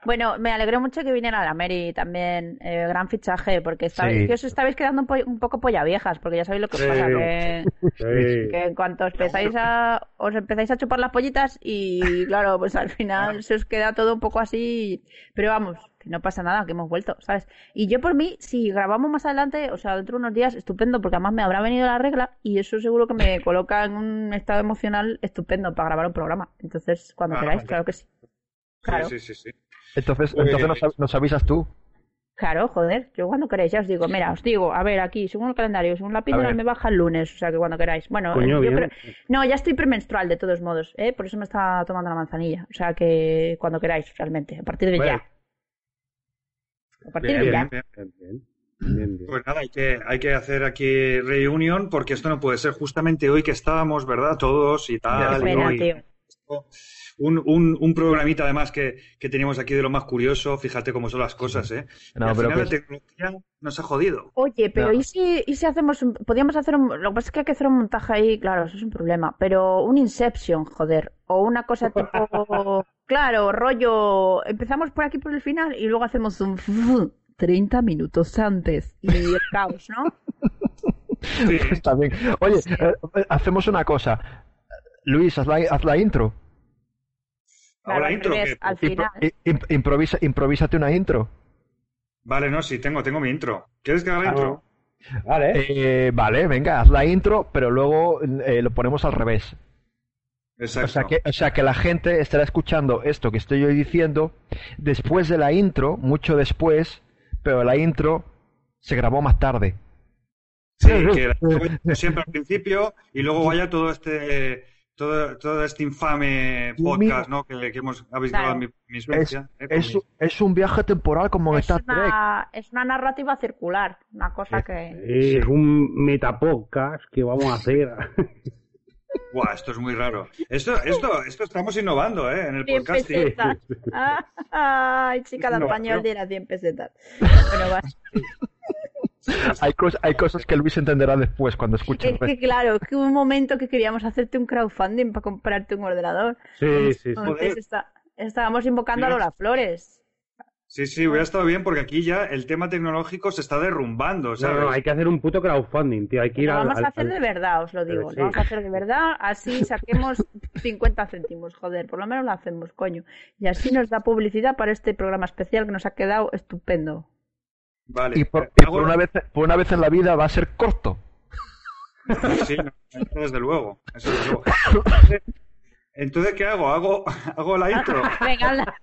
[SPEAKER 3] Bueno, me alegró mucho que viniera la Mary también, eh, gran fichaje, porque sabéis
[SPEAKER 2] Sí.
[SPEAKER 3] que os estabais quedando un, po- un poco polla viejas, porque ya sabéis lo que
[SPEAKER 4] Sí.
[SPEAKER 3] pasa, que,
[SPEAKER 4] Sí.
[SPEAKER 3] que en cuanto os empezáis a, os empezáis a chupar las pollitas y claro, pues al final se os queda todo un poco así, pero vamos, que no pasa nada, que hemos vuelto, ¿sabes? Y yo por mí, si grabamos más adelante, o sea, dentro de unos días, estupendo, porque además me habrá venido la regla y eso seguro que me [laughs] coloca en un estado emocional estupendo para grabar un programa. Entonces, cuando
[SPEAKER 1] Ah,
[SPEAKER 3] queráis, claro que sí. Claro.
[SPEAKER 1] Sí, sí, sí.
[SPEAKER 2] Entonces,
[SPEAKER 1] Pues-
[SPEAKER 2] entonces nos, av- nos avisas tú.
[SPEAKER 3] Claro, joder, yo cuando queráis, ya os digo, mira, os digo, a ver, aquí, según el calendario, según la píldora me baja el lunes, o sea que cuando queráis. Bueno,
[SPEAKER 4] Coño,
[SPEAKER 3] yo
[SPEAKER 4] bien.
[SPEAKER 3] creo- no, ya estoy premenstrual de todos modos, ¿eh? Por eso me está tomando la manzanilla, o sea que cuando queráis, realmente, a partir de
[SPEAKER 4] Bueno.
[SPEAKER 3] ya. A partir
[SPEAKER 4] Bien,
[SPEAKER 3] de
[SPEAKER 4] bien,
[SPEAKER 3] ya.
[SPEAKER 4] bien, bien, bien. Bien, bien.
[SPEAKER 1] Pues nada, hay que, hay que hacer aquí reunión porque esto no puede ser justamente hoy que estábamos, ¿verdad? Todos y tal. y
[SPEAKER 3] Pena,
[SPEAKER 1] hoy-
[SPEAKER 3] tío.
[SPEAKER 1] Un, un, un programita además que, que teníamos aquí de lo más curioso, fíjate cómo son las cosas, ¿eh?
[SPEAKER 2] No,
[SPEAKER 1] Y al
[SPEAKER 2] pero
[SPEAKER 1] final
[SPEAKER 2] pues-
[SPEAKER 1] la tecnología nos ha jodido.
[SPEAKER 3] Oye, pero
[SPEAKER 2] No.
[SPEAKER 3] ¿y si, ¿y si hacemos un... Podríamos hacer un... Lo que pasa es que hay que hacer un montaje ahí, claro, eso es un problema, pero un Inception, joder, o una cosa tipo... [laughs] Claro, rollo... Empezamos por aquí por el final y luego hacemos un... 30 minutos antes y el caos, ¿no?
[SPEAKER 1] Sí.
[SPEAKER 2] Está bien. Oye, eh, hacemos una cosa. Luis, haz la, haz la intro.
[SPEAKER 3] Claro,
[SPEAKER 1] Ahora
[SPEAKER 3] al
[SPEAKER 1] intro.
[SPEAKER 3] revés,
[SPEAKER 1] que-
[SPEAKER 3] al
[SPEAKER 2] Impro-
[SPEAKER 3] final.
[SPEAKER 2] i- im- improvisa, improvísate una intro.
[SPEAKER 1] Vale, no, sí, tengo, tengo mi intro. ¿Quieres que haga la intro?
[SPEAKER 4] Vale.
[SPEAKER 2] Eh, vale, venga, haz la intro, pero luego eh, lo ponemos al revés.
[SPEAKER 1] Exacto.
[SPEAKER 2] O sea, que, o sea que la gente estará escuchando esto que estoy yo diciendo después de la intro, mucho después, pero la intro se grabó más tarde.
[SPEAKER 1] Sí, que la intro siempre al principio y luego vaya todo este todo, todo este infame podcast, ¿no? Que, que hemos habéis
[SPEAKER 3] Claro.
[SPEAKER 1] grabado en mi, mi
[SPEAKER 2] Es,
[SPEAKER 1] Suecia, eh,
[SPEAKER 2] es,
[SPEAKER 1] mi-
[SPEAKER 2] es un viaje temporal como
[SPEAKER 3] Es
[SPEAKER 2] Star Trek.
[SPEAKER 3] una, es una narrativa circular, una cosa que...
[SPEAKER 4] Es un metapodcast que vamos a hacer. [laughs]
[SPEAKER 1] Buah, esto es muy raro. Esto, esto, esto estamos innovando, ¿eh? En el
[SPEAKER 3] 100
[SPEAKER 1] podcasting.
[SPEAKER 3] pesetas. Ah, [laughs] Ay, chica de
[SPEAKER 1] No,
[SPEAKER 3] español
[SPEAKER 1] no.
[SPEAKER 3] dirá 100 pesetas. Bueno, va. [laughs] [laughs]
[SPEAKER 2] Hay, cos- hay cosas que Luis entenderá después cuando escuche.
[SPEAKER 3] Es que claro, es que hubo un momento que queríamos hacerte un crowdfunding para comprarte un ordenador.
[SPEAKER 4] Sí, sí, sí.
[SPEAKER 3] Está- estábamos invocando a. Lola Flores.
[SPEAKER 1] Sí, sí, hubiera estado bien porque aquí ya el tema tecnológico se está derrumbando,
[SPEAKER 4] No,
[SPEAKER 1] ¿sabes?
[SPEAKER 4] no, hay que hacer un puto crowdfunding, tío. Hay que ir
[SPEAKER 3] Lo
[SPEAKER 4] al-
[SPEAKER 3] vamos
[SPEAKER 4] al-
[SPEAKER 3] a hacer
[SPEAKER 4] al-
[SPEAKER 3] de verdad, os lo digo.
[SPEAKER 4] sí.
[SPEAKER 3] Lo vamos a hacer de verdad, así [laughs] saquemos 50 céntimos, joder, por lo menos lo hacemos, coño. Y así nos da publicidad para este programa especial que nos ha quedado estupendo.
[SPEAKER 1] Vale.
[SPEAKER 2] Y, por, y por una vez, por una vez en la vida va a ser corto.
[SPEAKER 1] Sí, no, eso desde luego. Eso desde luego. Entonces, ¿qué hago? ¿Hago, hago la intro? [laughs]
[SPEAKER 3] Venga.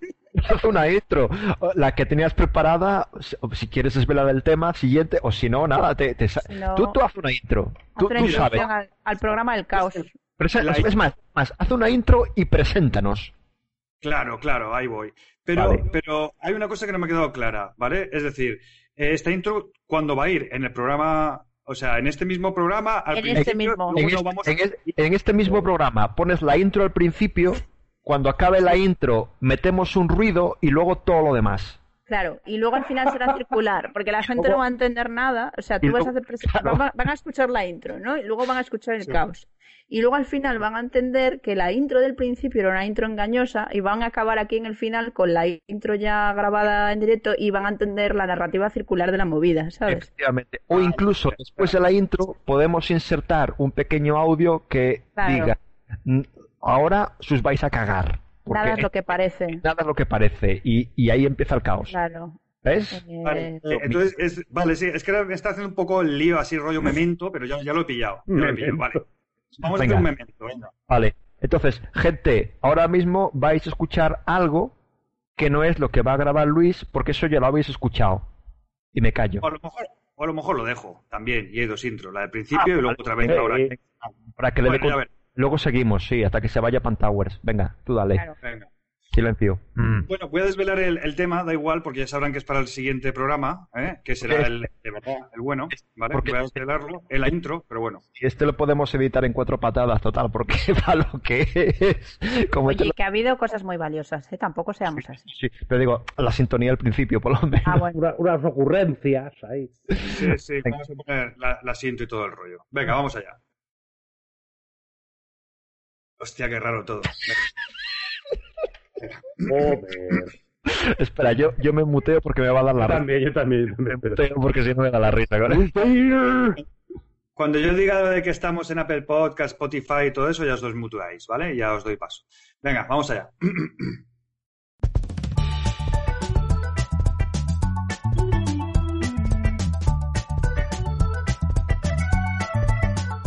[SPEAKER 2] Haz una intro. La que tenías preparada, si- quieres desvelar el tema siguiente, o si no, nada, te, te sa-
[SPEAKER 3] Si no-
[SPEAKER 2] tú, tú haz una intro. Tú,
[SPEAKER 3] Haz una
[SPEAKER 2] tú sabes.
[SPEAKER 3] al, al programa del caos.
[SPEAKER 1] La-
[SPEAKER 2] es más, más, haz una intro y preséntanos.
[SPEAKER 1] Claro, claro, ahí voy. Pero,
[SPEAKER 2] Vale.
[SPEAKER 1] pero hay una cosa que no me ha quedado clara, ¿vale? Es decir, esta intro, ¿cuándo va a ir? En el programa, o sea, en este mismo programa, al
[SPEAKER 3] En
[SPEAKER 1] principio,
[SPEAKER 3] este mismo.
[SPEAKER 2] En este,
[SPEAKER 1] vamos a-
[SPEAKER 2] en es- en este mismo programa pones la intro al principio, cuando acabe la intro metemos un ruido y luego todo lo demás.
[SPEAKER 3] Claro, y luego al final será circular, porque la gente no va a entender nada. O sea, tú vas a hacer
[SPEAKER 2] claro.
[SPEAKER 3] van, a- van a escuchar la intro, ¿no? Y luego van a escuchar el caos. Y luego al final van a entender que la intro del principio era una intro engañosa y van a acabar aquí en el final con la intro ya grabada en directo y van a entender la narrativa circular de la movida, ¿sabes?
[SPEAKER 2] Efectivamente. O incluso después de la intro podemos insertar un pequeño audio que
[SPEAKER 3] Claro.
[SPEAKER 2] diga, "Mm, ahora sus vais a cagar. Porque
[SPEAKER 3] Nada es lo que parece.
[SPEAKER 2] nada es lo que parece. Y, y ahí empieza el caos.
[SPEAKER 3] Claro.
[SPEAKER 2] ¿Ves?
[SPEAKER 1] Vale,
[SPEAKER 3] Eh,
[SPEAKER 1] entonces, es, vale, sí, es que ahora me está haciendo un poco el lío así rollo memento, pero ya, ya lo he pillado. Ya lo he pillado, vale. Vamos a hacer un memento, venga.
[SPEAKER 2] Vale. Entonces, gente, ahora mismo vais a escuchar algo que no es lo que va a grabar Luis, porque eso ya lo habéis escuchado. Y me callo.
[SPEAKER 1] O a lo mejor, o a lo, mejor lo dejo también, y hay dos intros, la del principio y luego otra vez
[SPEAKER 4] Eh,
[SPEAKER 1] ahora.
[SPEAKER 4] eh,
[SPEAKER 2] Para que le dé Luego seguimos, sí, hasta que se vaya Pantowers. Venga, tú dale.
[SPEAKER 3] Claro.
[SPEAKER 1] venga.
[SPEAKER 2] Silencio. Mm.
[SPEAKER 1] Bueno, voy a desvelar el, el tema, da igual, porque ya sabrán que es para el siguiente programa, ¿eh? que será el de verdad, el bueno, ¿vale?
[SPEAKER 2] porque-
[SPEAKER 1] Voy a desvelarlo en la intro, pero bueno.
[SPEAKER 2] Y este lo podemos editar en cuatro patadas, total, porque [laughs] para lo que es. Como este
[SPEAKER 3] Oye,
[SPEAKER 2] lo-
[SPEAKER 3] que ha habido cosas muy valiosas, ¿eh? Tampoco seamos así.
[SPEAKER 2] Sí, pero digo, la sintonía al principio, por lo menos.
[SPEAKER 3] Ah, bueno.
[SPEAKER 4] una- unas ocurrencias ahí.
[SPEAKER 1] Sí, sí, vamos a poner la, la cinta y todo el rollo. Venga, vamos allá. Hostia, qué raro todo.
[SPEAKER 4] Joder.
[SPEAKER 2] Espera, yo, yo me muteo porque me va a dar la risa.
[SPEAKER 4] también, yo también. también, pero-
[SPEAKER 2] Muteo porque si no me da la risa. ¿vale?
[SPEAKER 1] Cuando yo diga lo de que estamos en Apple Podcast, Spotify y todo eso, ya os desmutuáis, ¿vale? Ya os doy paso. Venga, vamos allá.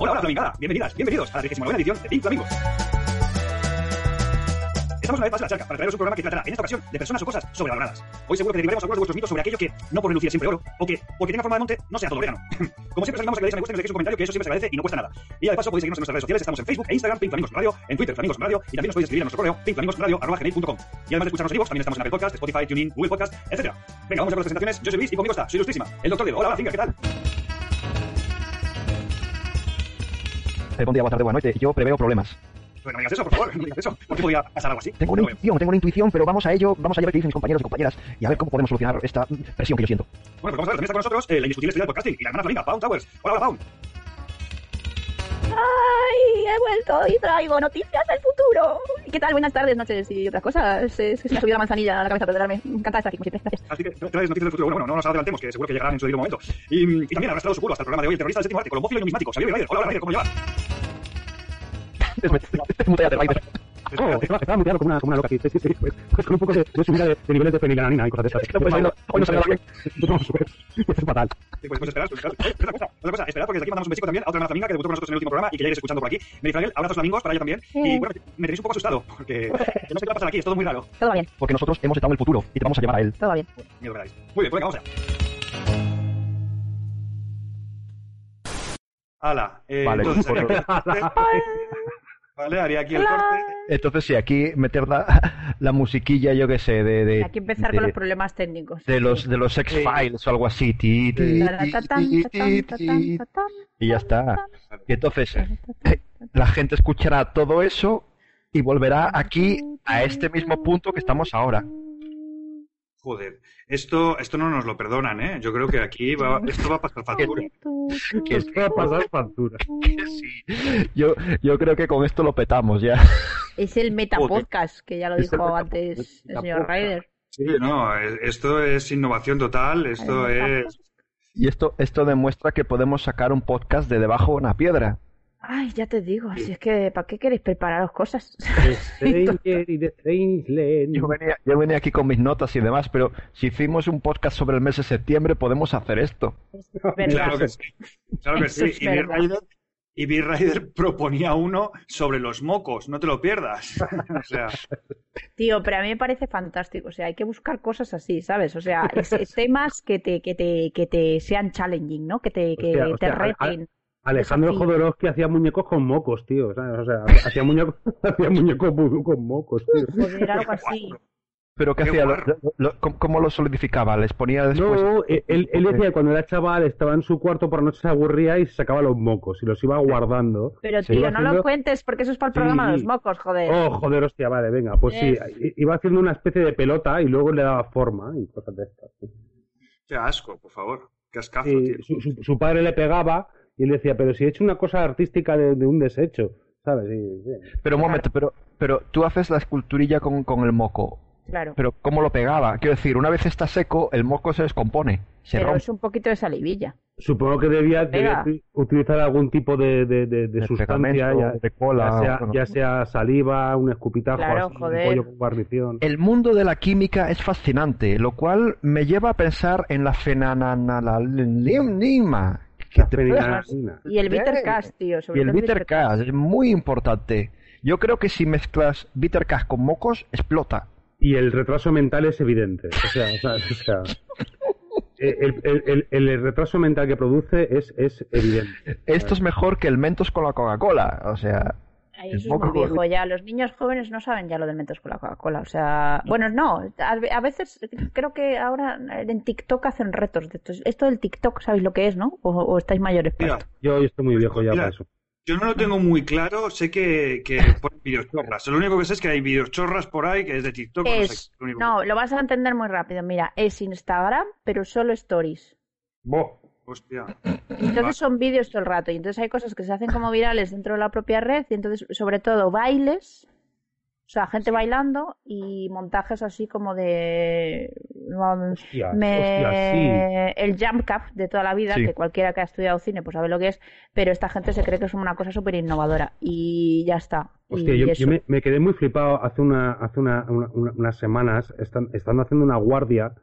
[SPEAKER 1] Hola, hola, Flamingada. Bienvenidas, bienvenidos a la 39 edición de Pink Flamingos. Estamos una vez más en la charca para traeros un programa que tratará, en esta ocasión, de personas o cosas sobrevaloradas. Hoy seguro que derivaremos algunos de vuestros mitos sobre aquello que, no por relucir siempre oro, o que, porque tenga forma de monte, no sea todo orégano. [laughs] Como siempre, os animamos a que le deis a me gusta dejéis un comentario, que eso siempre se agradece y no cuesta nada. Y ya paso podéis seguirnos en nuestras redes sociales, estamos en Facebook e Instagram, Pink Flamingos Radio, en Twitter, Flamingos Radio, y también nos podéis escribir a nuestro correo, pinkflamingosradio.com. Y además de escucharnos en también estamos en Apple Podcast, Spotify, TuneIn, Google Podcast, etc. Venga, vamos a ver las presentaciones. Yo soy Luis y conmigo está, soy ilustrísima, el doctor Diego. Hola, hola, ¿qué tal?
[SPEAKER 2] Buen día, buena tarde, buena noche. Yo preveo problemas.
[SPEAKER 1] Pues no digas eso, por favor, [laughs] no digas eso. ¿Por qué podría pasar algo así?
[SPEAKER 2] Tengo una intuición, tengo una intuición, pero vamos a ello, vamos a ver qué dicen mis compañeros y compañeras y a ver cómo podemos solucionar esta presión que yo siento.
[SPEAKER 1] Bueno, pues vamos a ver, también está con nosotros eh, la indiscutible estrella del podcasting y la hermana Flaminga, Pound Towers. Hola, hola, Pound.
[SPEAKER 8] ¡Ay! He vuelto y traigo noticias del futuro. ¿Qué tal? Buenas tardes, noches y otras cosas. Es que se me ha subido la manzanilla a la cabeza para darme. Encantada de estar aquí, como siempre. Gracias.
[SPEAKER 1] Así que traes noticias del futuro. Bueno, bueno, no nos adelantemos, que seguro que llegarán en su debido momento. Y, y también ha arrastrado su culo hasta el programa de hoy, el terrorista del séptimo arte, colombófilo y numismático, Xavier Ryder. Hola, hola, Ryder, ¿cómo llevas? [laughs]
[SPEAKER 4] Oh, estaba muteado como una, como una loca aquí. Sí, sí, sí. Pues, pues con un poco de, de subida de, de niveles de fenilanina y cosas de estas.
[SPEAKER 2] No, pues, hoy no- hoy no salió bien.
[SPEAKER 4] No, súper. Es fatal.
[SPEAKER 1] Sí, pues, pues esperad, pues esperad. Eh, Otra cosa, otra cosa, esperad porque desde aquí mandamos un besico también a otra hermana Flaminga que debutó con nosotros en el último programa y que ya iréis escuchando por aquí. Mary Fragel, abrazos flamingos para ella también. Y bueno, me tenéis un poco asustado porque que no sé qué va a pasar aquí, es todo muy raro.
[SPEAKER 8] Todo va bien,
[SPEAKER 2] Porque nosotros hemos estado en el futuro y te vamos a llevar a él.
[SPEAKER 8] todo va bien.
[SPEAKER 1] Miedo. Muy bien, pues venga, vamos allá. Hala, eh,
[SPEAKER 2] Vale,
[SPEAKER 1] entonces, haría aquí el. Vale, haría aquí el corte.
[SPEAKER 2] Entonces sí, aquí meter la, [laughs] la musiquilla, yo qué sé, de... de
[SPEAKER 3] Hay que empezar
[SPEAKER 2] de-
[SPEAKER 3] con los problemas técnicos.
[SPEAKER 2] de los de los X-Files o algo así. Ti, ti, ti, y ya está. Y entonces eh, la gente escuchará todo eso y volverá aquí a este mismo punto que estamos ahora.
[SPEAKER 1] Joder, esto, esto no nos lo perdonan, ¿eh? Yo creo que aquí va, esto va a pasar factura.
[SPEAKER 2] Que
[SPEAKER 4] Es que va a pasar factura. [laughs]
[SPEAKER 2] sí. Yo, yo creo que con esto lo petamos ya.
[SPEAKER 3] Es el metapodcast, que ya lo
[SPEAKER 2] Es
[SPEAKER 3] dijo antes el señor. Ryder.
[SPEAKER 1] Sí, no, eh, esto es innovación total, esto es...
[SPEAKER 2] Y esto, esto demuestra que podemos sacar un podcast de debajo de una piedra.
[SPEAKER 3] Ay, ya te digo, si es que ¿para qué queréis prepararos cosas? [laughs]
[SPEAKER 4] Stranger y Strangeland.
[SPEAKER 2] Yo venía, yo venía aquí con mis notas y demás, pero si hicimos un podcast sobre el mes de septiembre, podemos hacer esto.
[SPEAKER 1] Claro que sí, claro que
[SPEAKER 3] Eso
[SPEAKER 1] sí.
[SPEAKER 3] es
[SPEAKER 1] Y Bill
[SPEAKER 3] verdad.
[SPEAKER 1] Rider, y Bill Rider proponía uno sobre los mocos, no te lo pierdas. [laughs] o sea,
[SPEAKER 3] Tío, pero a mí me parece fantástico. O sea, hay que buscar cosas así, ¿sabes? O sea, es- es temas que te, que te, que te sean challenging, ¿no? Que te, que
[SPEAKER 4] Hostia,
[SPEAKER 3] te
[SPEAKER 4] hostia, a- a-
[SPEAKER 3] reten.
[SPEAKER 4] Alejandro. Jodorowsky hacía muñecos con mocos, tío. ¿sabes? O sea, hacía muñecos, [laughs] hacía muñecos con mocos, tío.
[SPEAKER 3] Joder, algo así.
[SPEAKER 2] Pero ¿qué
[SPEAKER 1] Qué
[SPEAKER 2] hacía? Lo- lo- ¿cómo, lo solidificaba? ¿Les ponía después?
[SPEAKER 4] No, eh, él, él decía que cuando era chaval estaba en su cuarto por la noche se aburría y se sacaba los mocos y los iba guardando.
[SPEAKER 3] Pero tío,
[SPEAKER 4] iba
[SPEAKER 3] no lo
[SPEAKER 4] haciendo-
[SPEAKER 3] cuentes porque eso es para el programa de los
[SPEAKER 4] Sí.
[SPEAKER 3] mocos, joder.
[SPEAKER 4] Oh, joder, hostia, vale, venga. Pues sí,
[SPEAKER 3] Es-
[SPEAKER 4] i- iba haciendo una especie de pelota y luego le daba forma y cosas de estas. sí.
[SPEAKER 1] qué asco, por favor. Qué ascazo,
[SPEAKER 4] Sí,
[SPEAKER 1] tío.
[SPEAKER 4] su, su- su padre le pegaba y él decía, pero si he hecho una cosa artística de, de un desecho, ¿sabes? Sí, sí.
[SPEAKER 2] Pero un momento, pero, pero tú haces la esculturilla con, con el moco.
[SPEAKER 3] Claro.
[SPEAKER 2] Pero ¿cómo lo pegaba? Quiero decir, una vez está seco, el moco se descompone, se
[SPEAKER 3] Pero
[SPEAKER 2] rompe.
[SPEAKER 3] es un poquito de salivilla.
[SPEAKER 4] Supongo que debía, utilizar algún tipo de, de, de, sustancia, ya,
[SPEAKER 2] de cola,
[SPEAKER 4] ya sea,
[SPEAKER 2] bueno.
[SPEAKER 4] ya sea saliva, un escupitajo,
[SPEAKER 3] Claro,
[SPEAKER 4] así, un pollo con guarnición.
[SPEAKER 2] El mundo de la química es fascinante, lo cual me lleva a pensar en la fenananalima. Que [laughs] te.
[SPEAKER 3] Y el bitter cash, tío. sobre
[SPEAKER 2] Y el
[SPEAKER 3] todo
[SPEAKER 2] bitter cash es muy importante. Yo creo que si mezclas bitter cash con mocos, explota.
[SPEAKER 4] Y el retraso mental es evidente. O sea, o sea, o sea, el, el- el- el retraso mental que produce es, es evidente.
[SPEAKER 2] Esto es mejor que el Mentos con la Coca-Cola. O sea,
[SPEAKER 3] Eso es muy viejo ya. Los niños jóvenes no saben ya lo del Mentos con la Coca-Cola. O sea, bueno, no. A, a veces creo que ahora en TikTok hacen retos de estos. Esto del TikTok, ¿sabéis lo que es, no? O, o estáis mayores para
[SPEAKER 1] Mira,
[SPEAKER 3] esto?
[SPEAKER 4] Yo estoy muy viejo ya
[SPEAKER 1] Mira,
[SPEAKER 4] para eso.
[SPEAKER 1] yo no lo tengo muy claro, sé que, que [laughs] ponen videochorras. Lo único que sé es que hay videochorras por ahí, que es de TikTok. no sé,
[SPEAKER 3] Es,
[SPEAKER 1] lo único
[SPEAKER 3] no, lo vas a entender muy rápido. Mira, es Instagram, pero solo stories.
[SPEAKER 1] que- Hostia.
[SPEAKER 3] Entonces son vídeos todo el rato y entonces hay cosas que se hacen como virales dentro de la propia red y entonces sobre todo bailes, o sea, gente bailando y montajes así como de um, me-
[SPEAKER 4] hostias, sí.
[SPEAKER 3] el jump cut de toda la vida,
[SPEAKER 2] Sí.
[SPEAKER 3] que cualquiera que ha estudiado cine pues sabe lo que es, pero esta gente se cree que es una cosa súper innovadora y ya está.
[SPEAKER 4] Hostia,
[SPEAKER 3] Y
[SPEAKER 4] yo, me, me quedé muy flipado hace una, hace una, una- una- unas semanas, están, estando haciendo una guardia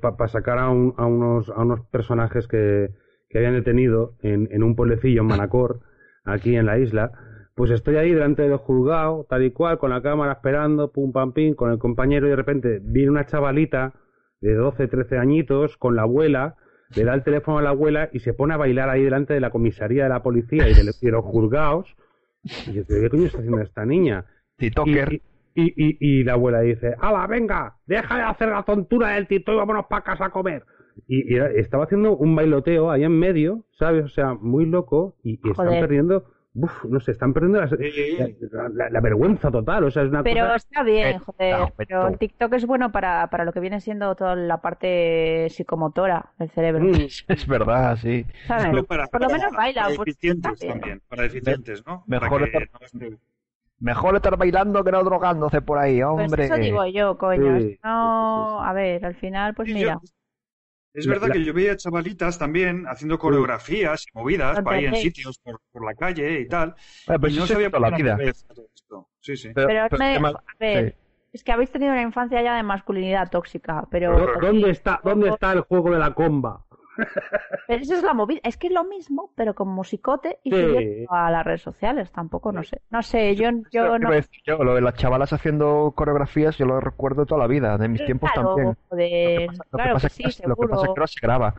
[SPEAKER 4] para sacar a, un- a unos, a unos personajes que, que habían detenido en, en un pueblecillo, en Manacor, aquí en la isla. Pues estoy ahí delante del juzgado, tal y cual, con la cámara esperando, pum pam pim, con el compañero y de repente viene una chavalita de 12, 13 añitos con la abuela, le da el teléfono a la abuela y se pone a bailar ahí delante de la comisaría de la policía y de, los juzgados. Y yo, ¿qué coño está haciendo esta niña? Y, y, y, y la abuela dice, ¡Hala, venga! Deja de hacer la tontura del tito y vámonos para casa a comer. Y, y era- estaba haciendo un bailoteo ahí en medio, ¿sabes? O sea, muy loco y, y están perdiendo, uf, no sé, están perdiendo las- la, la- la vergüenza total, o sea, es una
[SPEAKER 3] Pero
[SPEAKER 4] cosa...
[SPEAKER 3] está bien,
[SPEAKER 2] Eh,
[SPEAKER 3] joder. Pero TikTok es bueno para, para lo que viene siendo toda la parte psicomotora del cerebro.
[SPEAKER 4] Mm,
[SPEAKER 2] Es verdad, sí.
[SPEAKER 3] ¿sabes?
[SPEAKER 1] Para-
[SPEAKER 3] Por lo menos baila.
[SPEAKER 1] Para
[SPEAKER 3] pues,
[SPEAKER 1] deficientes también, para deficientes, ¿no?
[SPEAKER 2] Mejor
[SPEAKER 1] Para que no
[SPEAKER 2] Mejor estar bailando que no drogándose por ahí,
[SPEAKER 3] Pues
[SPEAKER 2] hombre.
[SPEAKER 3] eso digo yo, coño.
[SPEAKER 4] Sí,
[SPEAKER 3] no, a ver, al final, pues mira.
[SPEAKER 1] yo- es
[SPEAKER 4] La-
[SPEAKER 1] verdad
[SPEAKER 4] la-
[SPEAKER 1] que yo veía chavalitas también haciendo coreografías y movidas por ahí en sitios por, por la calle y tal. Y no sabía
[SPEAKER 2] la
[SPEAKER 1] por qué
[SPEAKER 2] vida.
[SPEAKER 1] Sí, sí.
[SPEAKER 2] Pero-
[SPEAKER 3] Pero
[SPEAKER 2] pero
[SPEAKER 3] me-
[SPEAKER 2] es que más-
[SPEAKER 3] a ver,
[SPEAKER 2] sí.
[SPEAKER 3] es que habéis tenido una infancia ya de masculinidad tóxica, pero,
[SPEAKER 4] ¿Dó- ¿Dónde está, ¿Dónde está el juego de la comba?
[SPEAKER 3] Pero esa es la movida. Es que es lo mismo, pero con musicote y
[SPEAKER 4] Sí.
[SPEAKER 3] subiendo a las redes sociales. Tampoco, no sé. No sé, yo, yo no.
[SPEAKER 2] yo, lo de las chavalas haciendo coreografías, yo lo recuerdo toda la vida, de mis tiempos
[SPEAKER 3] Claro,
[SPEAKER 2] también.
[SPEAKER 3] joder,
[SPEAKER 2] Lo que pasa, lo que
[SPEAKER 3] claro
[SPEAKER 2] pasa
[SPEAKER 3] que sí,
[SPEAKER 2] es que, lo que pasa es que se graba.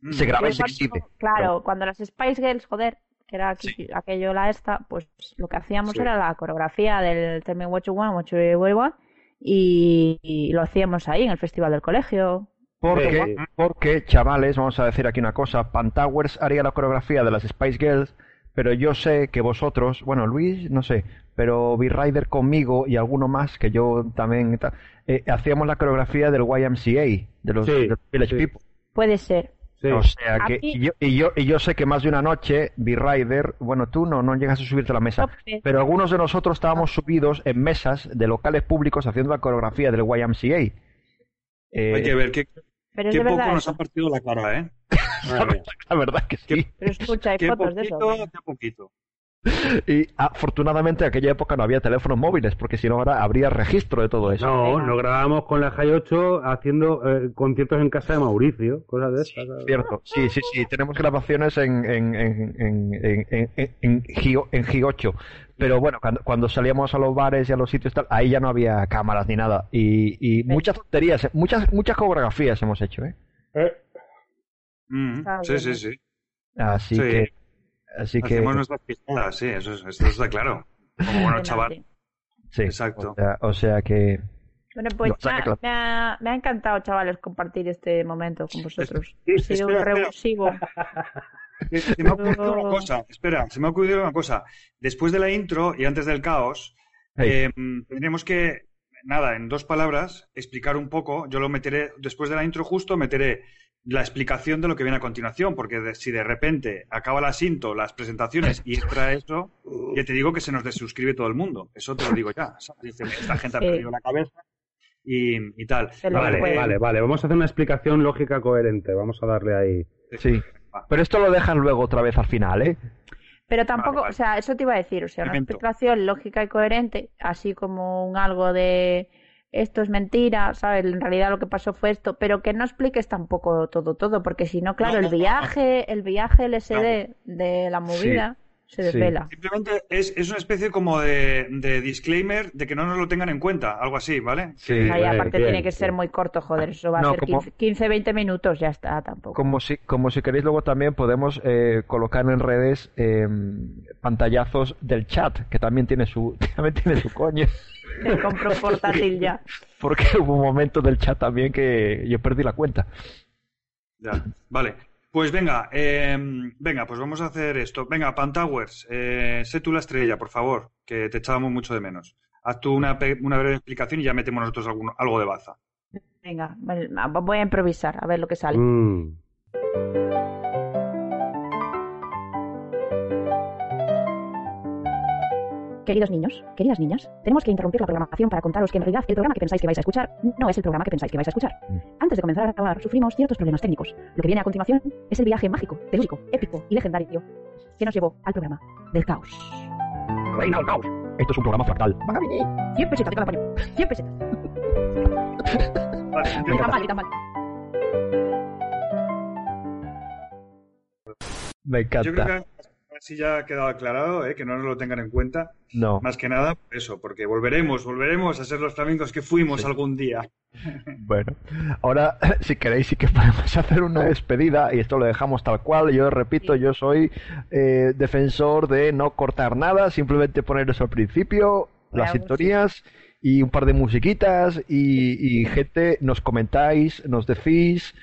[SPEAKER 1] Mm.
[SPEAKER 2] Se graba y se exhibe.
[SPEAKER 3] Claro, cuando las Spice Girls, joder, que era aquí- aquello la esta, pues lo que hacíamos
[SPEAKER 1] Sí.
[SPEAKER 3] era la coreografía del Tell Me What You Want, What You Will Want, y, y lo hacíamos ahí en el festival del colegio.
[SPEAKER 2] Porque,
[SPEAKER 4] Sí.
[SPEAKER 2] porque, chavales, vamos a decir aquí una cosa, Pantowers haría la coreografía de las Spice Girls, pero yo sé que vosotros, bueno, Luis, no sé, pero B-Rider conmigo y alguno más que yo también, ta- eh, hacíamos la coreografía del YMCA, de los,
[SPEAKER 4] Sí,
[SPEAKER 2] de los Village
[SPEAKER 4] sí.
[SPEAKER 2] People.
[SPEAKER 3] Puede ser.
[SPEAKER 4] Sí.
[SPEAKER 2] O sea que, y yo, y yo, y yo sé que más de una noche, B-Rider, bueno, tú no, no llegas a subirte a la mesa, pero algunos de nosotros estábamos subidos en mesas de locales públicos haciendo la coreografía del YMCA. Eh,
[SPEAKER 1] Hay que ver qué,
[SPEAKER 3] Pero es
[SPEAKER 1] qué
[SPEAKER 3] de
[SPEAKER 1] poco
[SPEAKER 3] verdad
[SPEAKER 1] nos
[SPEAKER 3] eso.
[SPEAKER 1] han partido la cara, ¿eh? [laughs]
[SPEAKER 2] La verdad que sí.
[SPEAKER 3] Pero escucha, hay
[SPEAKER 1] Qué
[SPEAKER 3] fotos de eso.
[SPEAKER 1] qué poquito.
[SPEAKER 2] Y afortunadamente en aquella época no había teléfonos móviles, porque si no ahora habría registro de todo eso.
[SPEAKER 4] No, nos grabábamos con la Jai 8 haciendo eh, conciertos en casa de Mauricio, cosas de esas. ¿sabes?
[SPEAKER 2] Cierto, sí, sí, sí, tenemos grabaciones en, en, en, en, en, en, en, en Gio- en G8. Pero bueno, cuando, cuando salíamos a los bares y a los sitios tal, ahí ya no había cámaras ni nada. Y, y muchas tonterías, muchas, muchas coreografías hemos hecho, ¿eh?
[SPEAKER 1] Mm,
[SPEAKER 3] Está
[SPEAKER 1] sí, sí,
[SPEAKER 3] ¿eh?
[SPEAKER 1] sí.
[SPEAKER 2] Así
[SPEAKER 1] Sí.
[SPEAKER 2] que, así que,
[SPEAKER 1] Hacemos nuestras pistadas, sí, eso, es- eso está claro. Como bueno chaval.
[SPEAKER 2] sí,
[SPEAKER 1] exacto.
[SPEAKER 2] O sea, o sea que,
[SPEAKER 3] Bueno, pues
[SPEAKER 2] saca,
[SPEAKER 3] me ha,
[SPEAKER 2] claro.
[SPEAKER 3] me ha- me ha encantado, chavales, compartir este momento con vosotros. Ha sido un revulsivo. [laughs]
[SPEAKER 1] Se me ha [laughs] ocurrido una cosa, espera, se me ha ocurrido una cosa. Después de la intro y antes del caos,
[SPEAKER 2] Hey.
[SPEAKER 1] eh, tendremos que, nada, en dos palabras, explicar un poco. Yo lo meteré, después de la intro justo, meteré la explicación de lo que viene a continuación, porque de- si de repente acaba la cinto, las presentaciones y entra eso, ya te digo que se nos desuscribe todo el mundo. Eso te lo digo ya. esta gente ha perdido la cabeza y, y tal.
[SPEAKER 4] Vale,
[SPEAKER 3] puede.
[SPEAKER 4] vale, vale. Vamos a hacer una explicación lógica coherente. Vamos a darle ahí.
[SPEAKER 2] Sí. Pero esto lo dejan luego otra vez al final, ¿eh?
[SPEAKER 3] Pero tampoco,
[SPEAKER 1] Vale, vale.
[SPEAKER 3] o sea, eso te iba a decir, o sea, una explicación lógica y coherente, así como un algo de esto es mentira, ¿sabes? En realidad lo que pasó fue esto, pero que no expliques tampoco todo, todo, porque si no, claro,
[SPEAKER 1] No,
[SPEAKER 3] el
[SPEAKER 1] no,
[SPEAKER 3] viaje, el viaje LSD de la movida se
[SPEAKER 2] sí.
[SPEAKER 3] desvela.
[SPEAKER 1] Simplemente es, es una especie como de, de disclaimer de que no nos lo tengan en cuenta, algo así, ¿vale?
[SPEAKER 2] Sí.
[SPEAKER 3] Y
[SPEAKER 4] Bien,
[SPEAKER 3] aparte
[SPEAKER 4] bien,
[SPEAKER 3] tiene que ser muy corto, joder, eso va a
[SPEAKER 2] No,
[SPEAKER 3] ser
[SPEAKER 2] como-
[SPEAKER 3] 15, 15, 20 minutos, ya está, tampoco.
[SPEAKER 2] Como si, como si queréis luego también podemos eh, colocar en redes eh, pantallazos del chat, que también tiene su, [laughs] también tiene su coño.
[SPEAKER 3] Me compro portátil ya.
[SPEAKER 2] Porque hubo un momento del chat también que yo perdí la cuenta.
[SPEAKER 1] Ya, vale. Pues venga, eh, venga, pues vamos a hacer esto. Venga, Pantowers, eh, sé tú la estrella, por favor, que te echábamos mucho de menos. Haz tú una, pe- una breve explicación y ya metemos nosotros algún- algo de baza.
[SPEAKER 3] Venga, vale, voy a improvisar, a ver lo que sale.
[SPEAKER 4] Mm.
[SPEAKER 3] Queridos niños, queridas niñas, tenemos que interrumpir la programación para contaros que en realidad el programa que pensáis que vais a escuchar no es el programa que pensáis que vais a escuchar. Antes de comenzar a grabar, sufrimos ciertos problemas técnicos. Lo que viene a continuación es el viaje mágico, telúrico, épico y legendario que nos llevó al programa del caos.
[SPEAKER 2] Reina del caos. Esto es un programa fractal.
[SPEAKER 3] 100 pesetas de cada paño. 100 pesetas.
[SPEAKER 1] Vale,
[SPEAKER 3] tan mal, ni tan mal.
[SPEAKER 2] Me
[SPEAKER 1] Yo creo
[SPEAKER 2] encanta.
[SPEAKER 1] Así ya ha quedado aclarado, ¿eh? que no nos lo tengan en cuenta.
[SPEAKER 2] No.
[SPEAKER 1] Más que nada, eso, porque volveremos, volveremos a ser los flamingos que fuimos
[SPEAKER 2] Sí.
[SPEAKER 1] algún día.
[SPEAKER 2] Bueno, ahora [laughs] si queréis sí que podemos hacer una despedida y esto lo dejamos tal cual. Yo repito, yo soy eh, defensor de no cortar nada, simplemente poner eso al principio, las sintonías y un par de musiquitas y, y gente, nos comentáis, nos decís.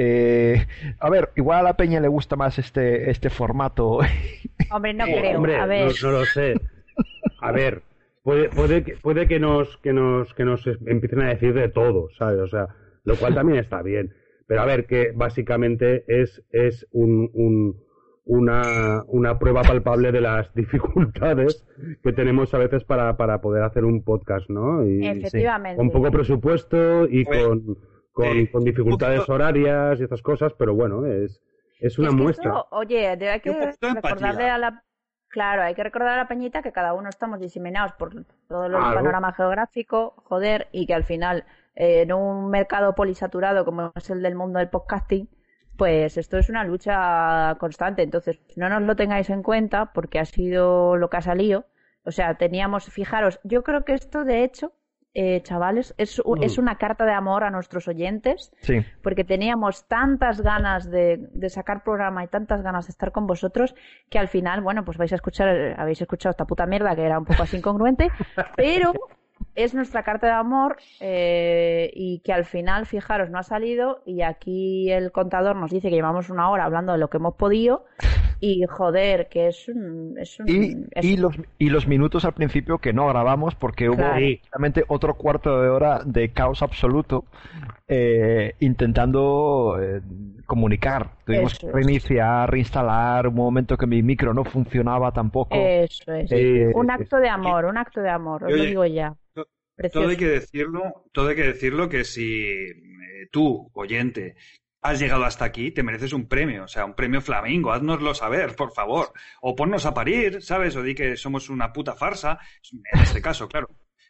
[SPEAKER 2] Eh, a ver, igual a la peña le gusta más este, este formato. [laughs]
[SPEAKER 3] Hombre, no creo.
[SPEAKER 4] hombre,
[SPEAKER 3] a ver,
[SPEAKER 4] No, no lo sé. A ver, puede, puede, que, puede que nos que nos que nos empiecen a decir de todo, ¿sabes? O sea, lo cual también está bien. Pero a ver, que básicamente es, es un, un- una, una prueba palpable de las [laughs] dificultades que tenemos a veces para, para poder hacer un podcast, ¿no? Y
[SPEAKER 3] efectivamente.
[SPEAKER 4] con poco presupuesto y
[SPEAKER 1] Pues,
[SPEAKER 4] con, con,
[SPEAKER 1] eh,
[SPEAKER 4] con dificultades
[SPEAKER 1] poquito-
[SPEAKER 4] horarias y estas cosas, pero bueno, es, es una
[SPEAKER 3] Es que
[SPEAKER 4] muestra.
[SPEAKER 3] esto, oye, hay que recordarle a la... Claro, hay que recordar a la peñita que cada uno estamos diseminados por todo el
[SPEAKER 4] Claro.
[SPEAKER 3] panorama geográfico, joder, y que al final, eh, en un mercado polisaturado como es el del mundo del podcasting, pues esto es una lucha constante. Entonces, no nos lo tengáis en cuenta porque ha sido lo que ha salido. O sea, teníamos, fijaros, yo creo que esto de hecho, eh, chavales, es, u-
[SPEAKER 4] Mm.
[SPEAKER 3] es una carta de amor a nuestros oyentes
[SPEAKER 2] sí,
[SPEAKER 3] porque teníamos tantas ganas de, de sacar programa y tantas ganas de estar con vosotros que al final, bueno, pues vais a escuchar, habéis escuchado esta puta mierda que era un poco así incongruente, [laughs] pero es nuestra carta de amor eh, y que al final, fijaros, no ha salido y aquí el contador nos dice que llevamos una hora hablando de lo que hemos podido y joder, que es un... Es un
[SPEAKER 2] y,
[SPEAKER 3] es-
[SPEAKER 2] y, los, y los minutos al principio que no grabamos porque hubo
[SPEAKER 3] Claro.
[SPEAKER 2] otro cuarto de hora de caos absoluto eh, intentando eh, comunicar. Tuvimos
[SPEAKER 3] Eso
[SPEAKER 2] que
[SPEAKER 3] es.
[SPEAKER 2] reiniciar, reinstalar, un momento que mi micro no funcionaba tampoco.
[SPEAKER 3] Eso es.
[SPEAKER 2] Eh,
[SPEAKER 3] un acto de amor, un acto de amor, os lo digo ya. Precioso.
[SPEAKER 1] Todo hay que decirlo, todo hay que decirlo que si eh, tú, oyente, has llegado hasta aquí, te mereces un premio, o sea, un premio flamingo, haznoslo saber, por favor. O ponnos a parir, ¿sabes? O di que somos una puta farsa, en este caso, claro.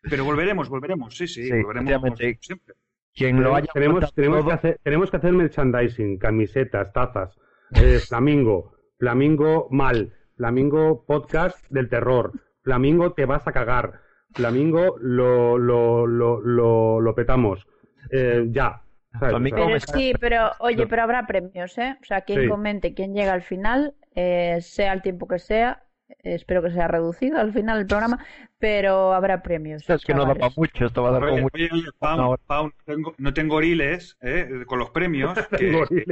[SPEAKER 1] Pero volveremos, volveremos, sí, sí,
[SPEAKER 2] Sí,
[SPEAKER 1] volveremos siempre.
[SPEAKER 2] Quien lo haya
[SPEAKER 4] tenemos, tenemos,
[SPEAKER 2] todo-
[SPEAKER 4] que hacer, tenemos que hacer merchandising, camisetas, tazas, eh, flamingo, flamingo mal, flamingo podcast del terror, flamingo te vas a cagar, flamingo lo, lo, lo, lo, lo petamos, Eh, ya.
[SPEAKER 3] Pero sí, pero oye, pero habrá premios, ¿eh? O sea, quien
[SPEAKER 4] Sí.
[SPEAKER 3] comente, quien llega al final, eh, sea el tiempo que sea, espero que sea reducido al final del programa, pero habrá premios.
[SPEAKER 2] Es que no da
[SPEAKER 3] chavales.
[SPEAKER 2] para mucho, esto va a dar como mucho.
[SPEAKER 1] oye, oye, Pau,
[SPEAKER 2] Ahora.
[SPEAKER 1] Pau, no tengo, no tengo oriles eh, con los premios, [laughs] que,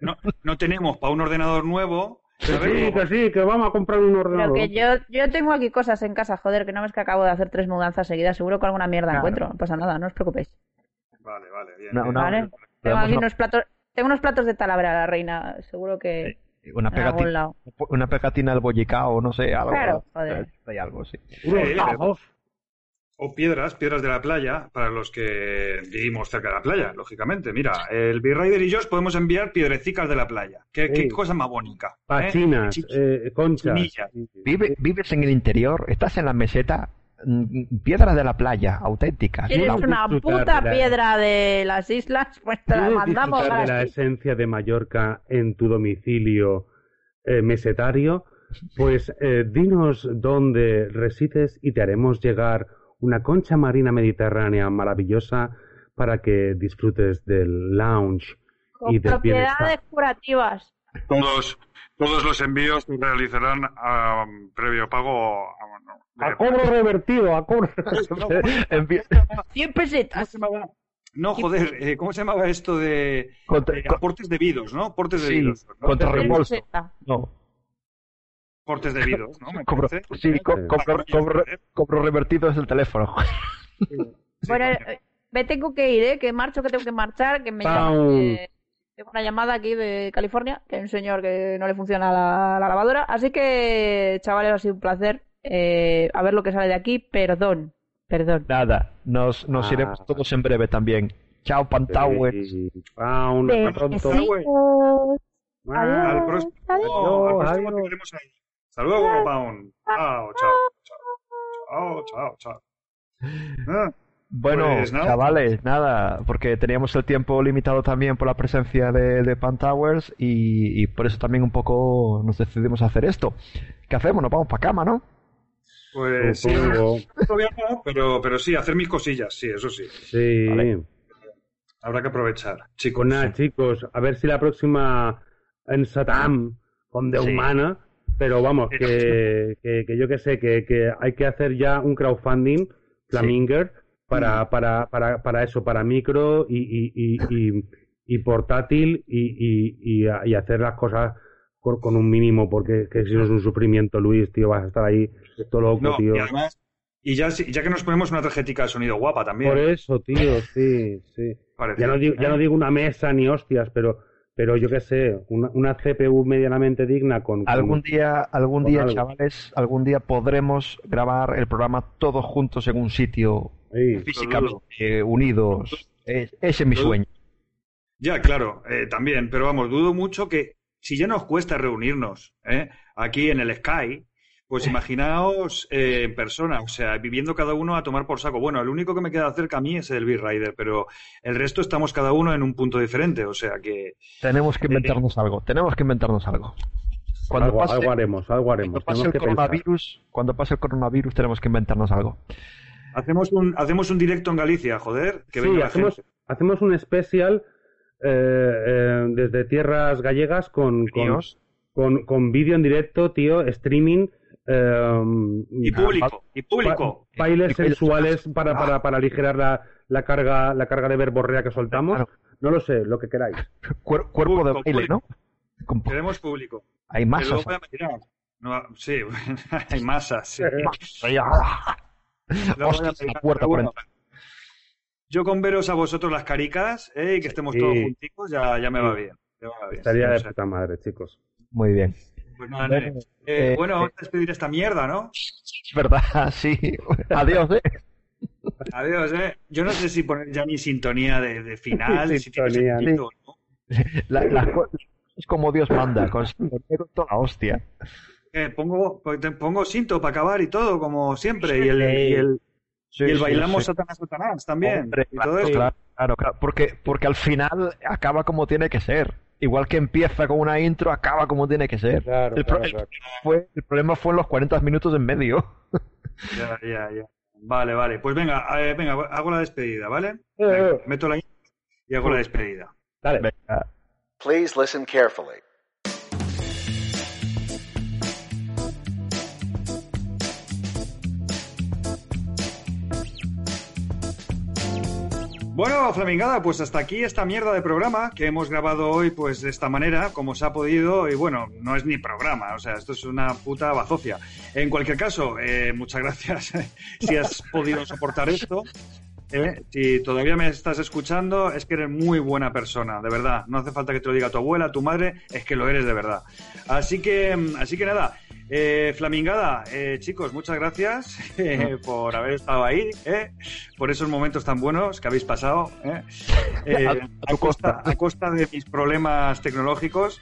[SPEAKER 1] no, no tenemos para un ordenador nuevo,
[SPEAKER 4] Que sí, que sí, que vamos a comprar un
[SPEAKER 3] Pero
[SPEAKER 4] ordenador.
[SPEAKER 3] que yo, yo tengo aquí cosas en casa, joder, que no ves que acabo de hacer tres mudanzas seguidas, seguro que alguna mierda
[SPEAKER 2] Claro.
[SPEAKER 3] encuentro, no pasa nada, no os preocupéis.
[SPEAKER 1] Vale, vale, bien.
[SPEAKER 2] Una-
[SPEAKER 1] bien.
[SPEAKER 2] una-
[SPEAKER 3] ¿Vale? Tengo aquí
[SPEAKER 2] una-
[SPEAKER 3] unos platos, tengo unos platos de talavera, la reina, seguro que
[SPEAKER 2] Una
[SPEAKER 3] en algún
[SPEAKER 2] pegatina,
[SPEAKER 3] lado.
[SPEAKER 2] una pegatina al bollicao, no sé, algo.
[SPEAKER 3] Claro, joder.
[SPEAKER 2] Hay algo, sí.
[SPEAKER 1] O piedras, piedras de la playa, para los que vivimos cerca de la playa, lógicamente. Mira, el B-Rider y yo os podemos enviar piedrecicas de la playa. Qué, cosa más bonita. ¿eh?
[SPEAKER 4] Pachinas,
[SPEAKER 1] Chi-
[SPEAKER 4] eh, conchas.
[SPEAKER 2] Vive- vives en el interior, estás en la meseta, piedras de la playa, auténticas.
[SPEAKER 8] ¿Quieres
[SPEAKER 2] ¿no?
[SPEAKER 8] una puta
[SPEAKER 4] de la-
[SPEAKER 8] piedra de las islas? Pues te la
[SPEAKER 4] ¿Quieres
[SPEAKER 8] mandamos
[SPEAKER 4] disfrutar de la esencia de Mallorca en tu domicilio eh, mesetario? Pues eh, dinos dónde resides y te haremos llegar una concha marina mediterránea maravillosa para que disfrutes del lounge
[SPEAKER 8] Con
[SPEAKER 4] y del
[SPEAKER 8] propiedades
[SPEAKER 4] bienestar.
[SPEAKER 8] curativas.
[SPEAKER 1] Todos, todos los envíos se realizarán a previo pago. a- de-
[SPEAKER 7] A cobro revertido, a cobro [laughs] [laughs]
[SPEAKER 2] Envi-
[SPEAKER 8] 100
[SPEAKER 1] ¿Cómo
[SPEAKER 8] pesetas.
[SPEAKER 1] se llamaba? No, joder, eh, ¿cómo se llamaba esto de
[SPEAKER 2] Contra-
[SPEAKER 1] eh, aportes debidos, ¿no? Aportes
[SPEAKER 2] sí,
[SPEAKER 1] debidos. ¿no?
[SPEAKER 2] contra reembolso. No,
[SPEAKER 1] Aportes debidos, ¿no? Me
[SPEAKER 2] cobro, sí, co-
[SPEAKER 4] Sí.
[SPEAKER 2] cobro, cobro- cobro revertido es el teléfono. [laughs]
[SPEAKER 1] Sí,
[SPEAKER 8] Bueno,
[SPEAKER 1] coño.
[SPEAKER 8] eh, me tengo que ir, ¿eh? Que marcho, que tengo que marchar, que me eh, tengo una llamada aquí de California, que hay un señor que no le funciona la, la lavadora. Así que, chavales, ha sido un placer. eh, a ver lo que sale de aquí. Perdón, perdón.
[SPEAKER 2] Nada, nos, nos
[SPEAKER 4] Ah.
[SPEAKER 2] iremos todos en breve también. Chao, Pantowers.
[SPEAKER 4] Sí. Hasta pronto. Ah,
[SPEAKER 1] Al próximo,
[SPEAKER 8] Adiós.
[SPEAKER 1] al próximo
[SPEAKER 4] adiós.
[SPEAKER 1] te veremos ahí. Hasta luego, Paun. Chao, chao, chao. Chao, chao, chao. Ah, [laughs]
[SPEAKER 2] Bueno,
[SPEAKER 1] Pues nada.
[SPEAKER 2] chavales, nada, porque teníamos el tiempo limitado también por la presencia de, de Pantowers y, y por eso también un poco nos decidimos a hacer esto. ¿Qué hacemos? Nos vamos para cama, ¿no?
[SPEAKER 1] pues sí, todavía no, pero, pero sí, hacer mis cosillas, sí, eso sí.
[SPEAKER 4] Sí.
[SPEAKER 2] Vale.
[SPEAKER 1] Habrá que aprovechar, chicos.
[SPEAKER 4] Pues nada, chicos, a ver si la próxima en Satam con de
[SPEAKER 2] Sí.
[SPEAKER 4] humana, pero vamos, que, que, que yo que sé, que, que hay que hacer ya un crowdfunding, Flaminger, para, para, para, para eso, para micro y, y, y, y, y portátil y, y, y, y hacer las cosas con, con un mínimo, porque que si no es un sufrimiento, Luis, tío, vas a estar ahí todo loco,
[SPEAKER 1] No,
[SPEAKER 4] tío.
[SPEAKER 1] y además, y ya, si- ya que nos ponemos una tarjetica de sonido guapa también.
[SPEAKER 4] Por eso, tío, sí, sí. Ya no digo, ya
[SPEAKER 1] ¿eh?
[SPEAKER 4] no digo una mesa ni hostias, pero, pero yo qué sé, una, una CPU medianamente digna con, con-
[SPEAKER 2] Algún día, algún día,
[SPEAKER 4] algo.
[SPEAKER 2] chavales, algún día podremos grabar el programa todos juntos en un sitio
[SPEAKER 4] Sí.
[SPEAKER 2] físicamente unidos. Es- ese es mi sueño.
[SPEAKER 1] Ya, claro, eh, también, pero vamos, dudo mucho que si ya nos cuesta reunirnos ¿eh? aquí en el Sky, pues [laughs] imaginaos eh, en persona, o sea, viviendo cada uno a tomar por saco. Bueno, el único que me queda cerca a mí es el B-Rider, pero el resto estamos cada uno en un punto diferente, o sea que
[SPEAKER 2] Tenemos que inventarnos algo. Tenemos que inventarnos algo. Cuando
[SPEAKER 4] algo,
[SPEAKER 2] pase,
[SPEAKER 4] algo haremos, algo
[SPEAKER 2] cuando
[SPEAKER 4] haremos.
[SPEAKER 2] pase
[SPEAKER 4] Tenemos
[SPEAKER 2] el
[SPEAKER 4] que pensar.
[SPEAKER 2] coronavirus, cuando pase el coronavirus, tenemos que inventarnos algo.
[SPEAKER 1] Hacemos un, hacemos un directo en Galicia, joder, que
[SPEAKER 4] Sí,
[SPEAKER 1] venga la
[SPEAKER 4] hacemos,
[SPEAKER 1] gente.
[SPEAKER 4] hacemos un especial eh, eh, desde tierras gallegas con, con, con, con vídeo en directo, tío, streaming. eh,
[SPEAKER 1] Y público, y público.
[SPEAKER 4] ba- bailes
[SPEAKER 2] Y
[SPEAKER 4] sensuales para, para, para aligerar la, la carga la carga de verborrea que soltamos.
[SPEAKER 2] Claro.
[SPEAKER 4] No lo sé, lo que queráis. [laughs]
[SPEAKER 2] Cuer- cuerpo de
[SPEAKER 1] Público,
[SPEAKER 2] baile, ¿no? Con-
[SPEAKER 1] Queremos público.
[SPEAKER 2] Hay masas.
[SPEAKER 1] No, [laughs] sí, hay masas. [laughs] sí. [laughs]
[SPEAKER 2] Hostia,
[SPEAKER 1] a
[SPEAKER 2] la puerta por
[SPEAKER 1] Yo con veros a vosotros las caricas eh, y que estemos todos
[SPEAKER 4] Sí.
[SPEAKER 1] junticos ya, ya me va bien. ya me va bien,
[SPEAKER 4] Estaría de puta madre, chicos.
[SPEAKER 2] Muy bien.
[SPEAKER 1] pues nada,
[SPEAKER 2] Bueno.
[SPEAKER 1] Eh,
[SPEAKER 2] eh,
[SPEAKER 1] bueno,
[SPEAKER 2] eh.
[SPEAKER 1] vamos a despedir esta mierda, ¿no?
[SPEAKER 2] Es [laughs] verdad, [laughs] sí. Adiós, ¿eh?
[SPEAKER 1] Adiós, ¿eh? Yo no sé si poner ya mi sintonía de, de final, si tiene
[SPEAKER 4] Sintonía,
[SPEAKER 1] sentido, ¿no?
[SPEAKER 2] La- las cosas es como Dios manda, con sintonero toda la hostia.
[SPEAKER 1] Eh, pongo, te pongo cinto para acabar y todo, como siempre. Y el, y el,
[SPEAKER 2] Sí,
[SPEAKER 1] y el
[SPEAKER 2] sí,
[SPEAKER 1] bailamos
[SPEAKER 2] sí.
[SPEAKER 1] Satanás Satanás también.
[SPEAKER 2] Hombre,
[SPEAKER 1] y todo
[SPEAKER 2] claro,
[SPEAKER 1] eso.
[SPEAKER 2] claro, claro, claro, porque, porque al final acaba como tiene que ser. Igual que empieza con una intro, acaba como tiene que ser.
[SPEAKER 4] Claro,
[SPEAKER 2] el, pro-
[SPEAKER 4] claro,
[SPEAKER 2] el
[SPEAKER 4] claro.
[SPEAKER 2] problema fue, el problema fue en los 40 minutos en medio. [laughs]
[SPEAKER 1] Ya, ya, ya. Vale, vale. Pues venga, eh, venga, hago la despedida, ¿vale?
[SPEAKER 4] Eh,
[SPEAKER 1] Venga,
[SPEAKER 4] eh.
[SPEAKER 1] meto la intro y hago la despedida.
[SPEAKER 4] Dale.
[SPEAKER 2] Venga.
[SPEAKER 9] Please listen carefully.
[SPEAKER 1] Bueno, Flamingada, pues hasta aquí esta mierda de programa que hemos grabado hoy, pues de esta manera, como se ha podido, y bueno, no es ni programa, o sea, esto es una puta bazofia. En cualquier caso, eh, muchas gracias si has podido soportar esto. ¿eh? Si todavía me estás escuchando, es que eres muy buena persona, de verdad. No hace falta que te lo diga tu abuela, tu madre, es que lo eres de verdad. Así que, así que nada. Eh, Flamingada, eh, chicos, muchas gracias [laughs] eh, por haber estado ahí, eh, por esos momentos tan buenos que habéis pasado, eh, eh, a, costa, a costa de mis problemas tecnológicos.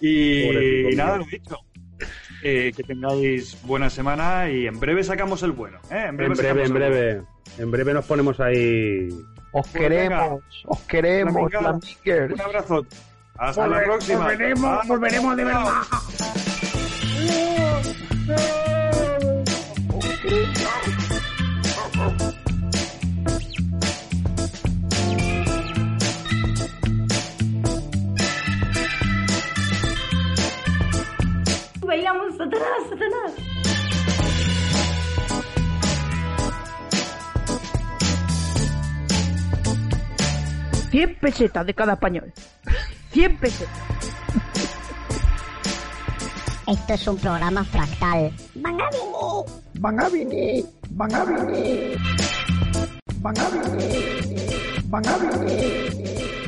[SPEAKER 1] Y, y nada, lo dicho. Eh, que tengáis buena semana y en breve sacamos el bueno. ¿eh?
[SPEAKER 4] En breve, en
[SPEAKER 1] el bueno.
[SPEAKER 4] breve. En breve nos ponemos ahí.
[SPEAKER 2] Os
[SPEAKER 1] Pues venga.
[SPEAKER 2] queremos, os queremos.
[SPEAKER 1] Un abrazo. Hasta la
[SPEAKER 7] Volve-
[SPEAKER 1] próxima.
[SPEAKER 7] Volveremos, volveremos de verdad.
[SPEAKER 10] Bailamos Satanás, Satanás.
[SPEAKER 8] Cien pesetas de cada español. Cien pesetas.
[SPEAKER 10] Esto es un programa fractal. Van a venir.
[SPEAKER 7] Van a venir, van a venir. Van a venir, van a venir.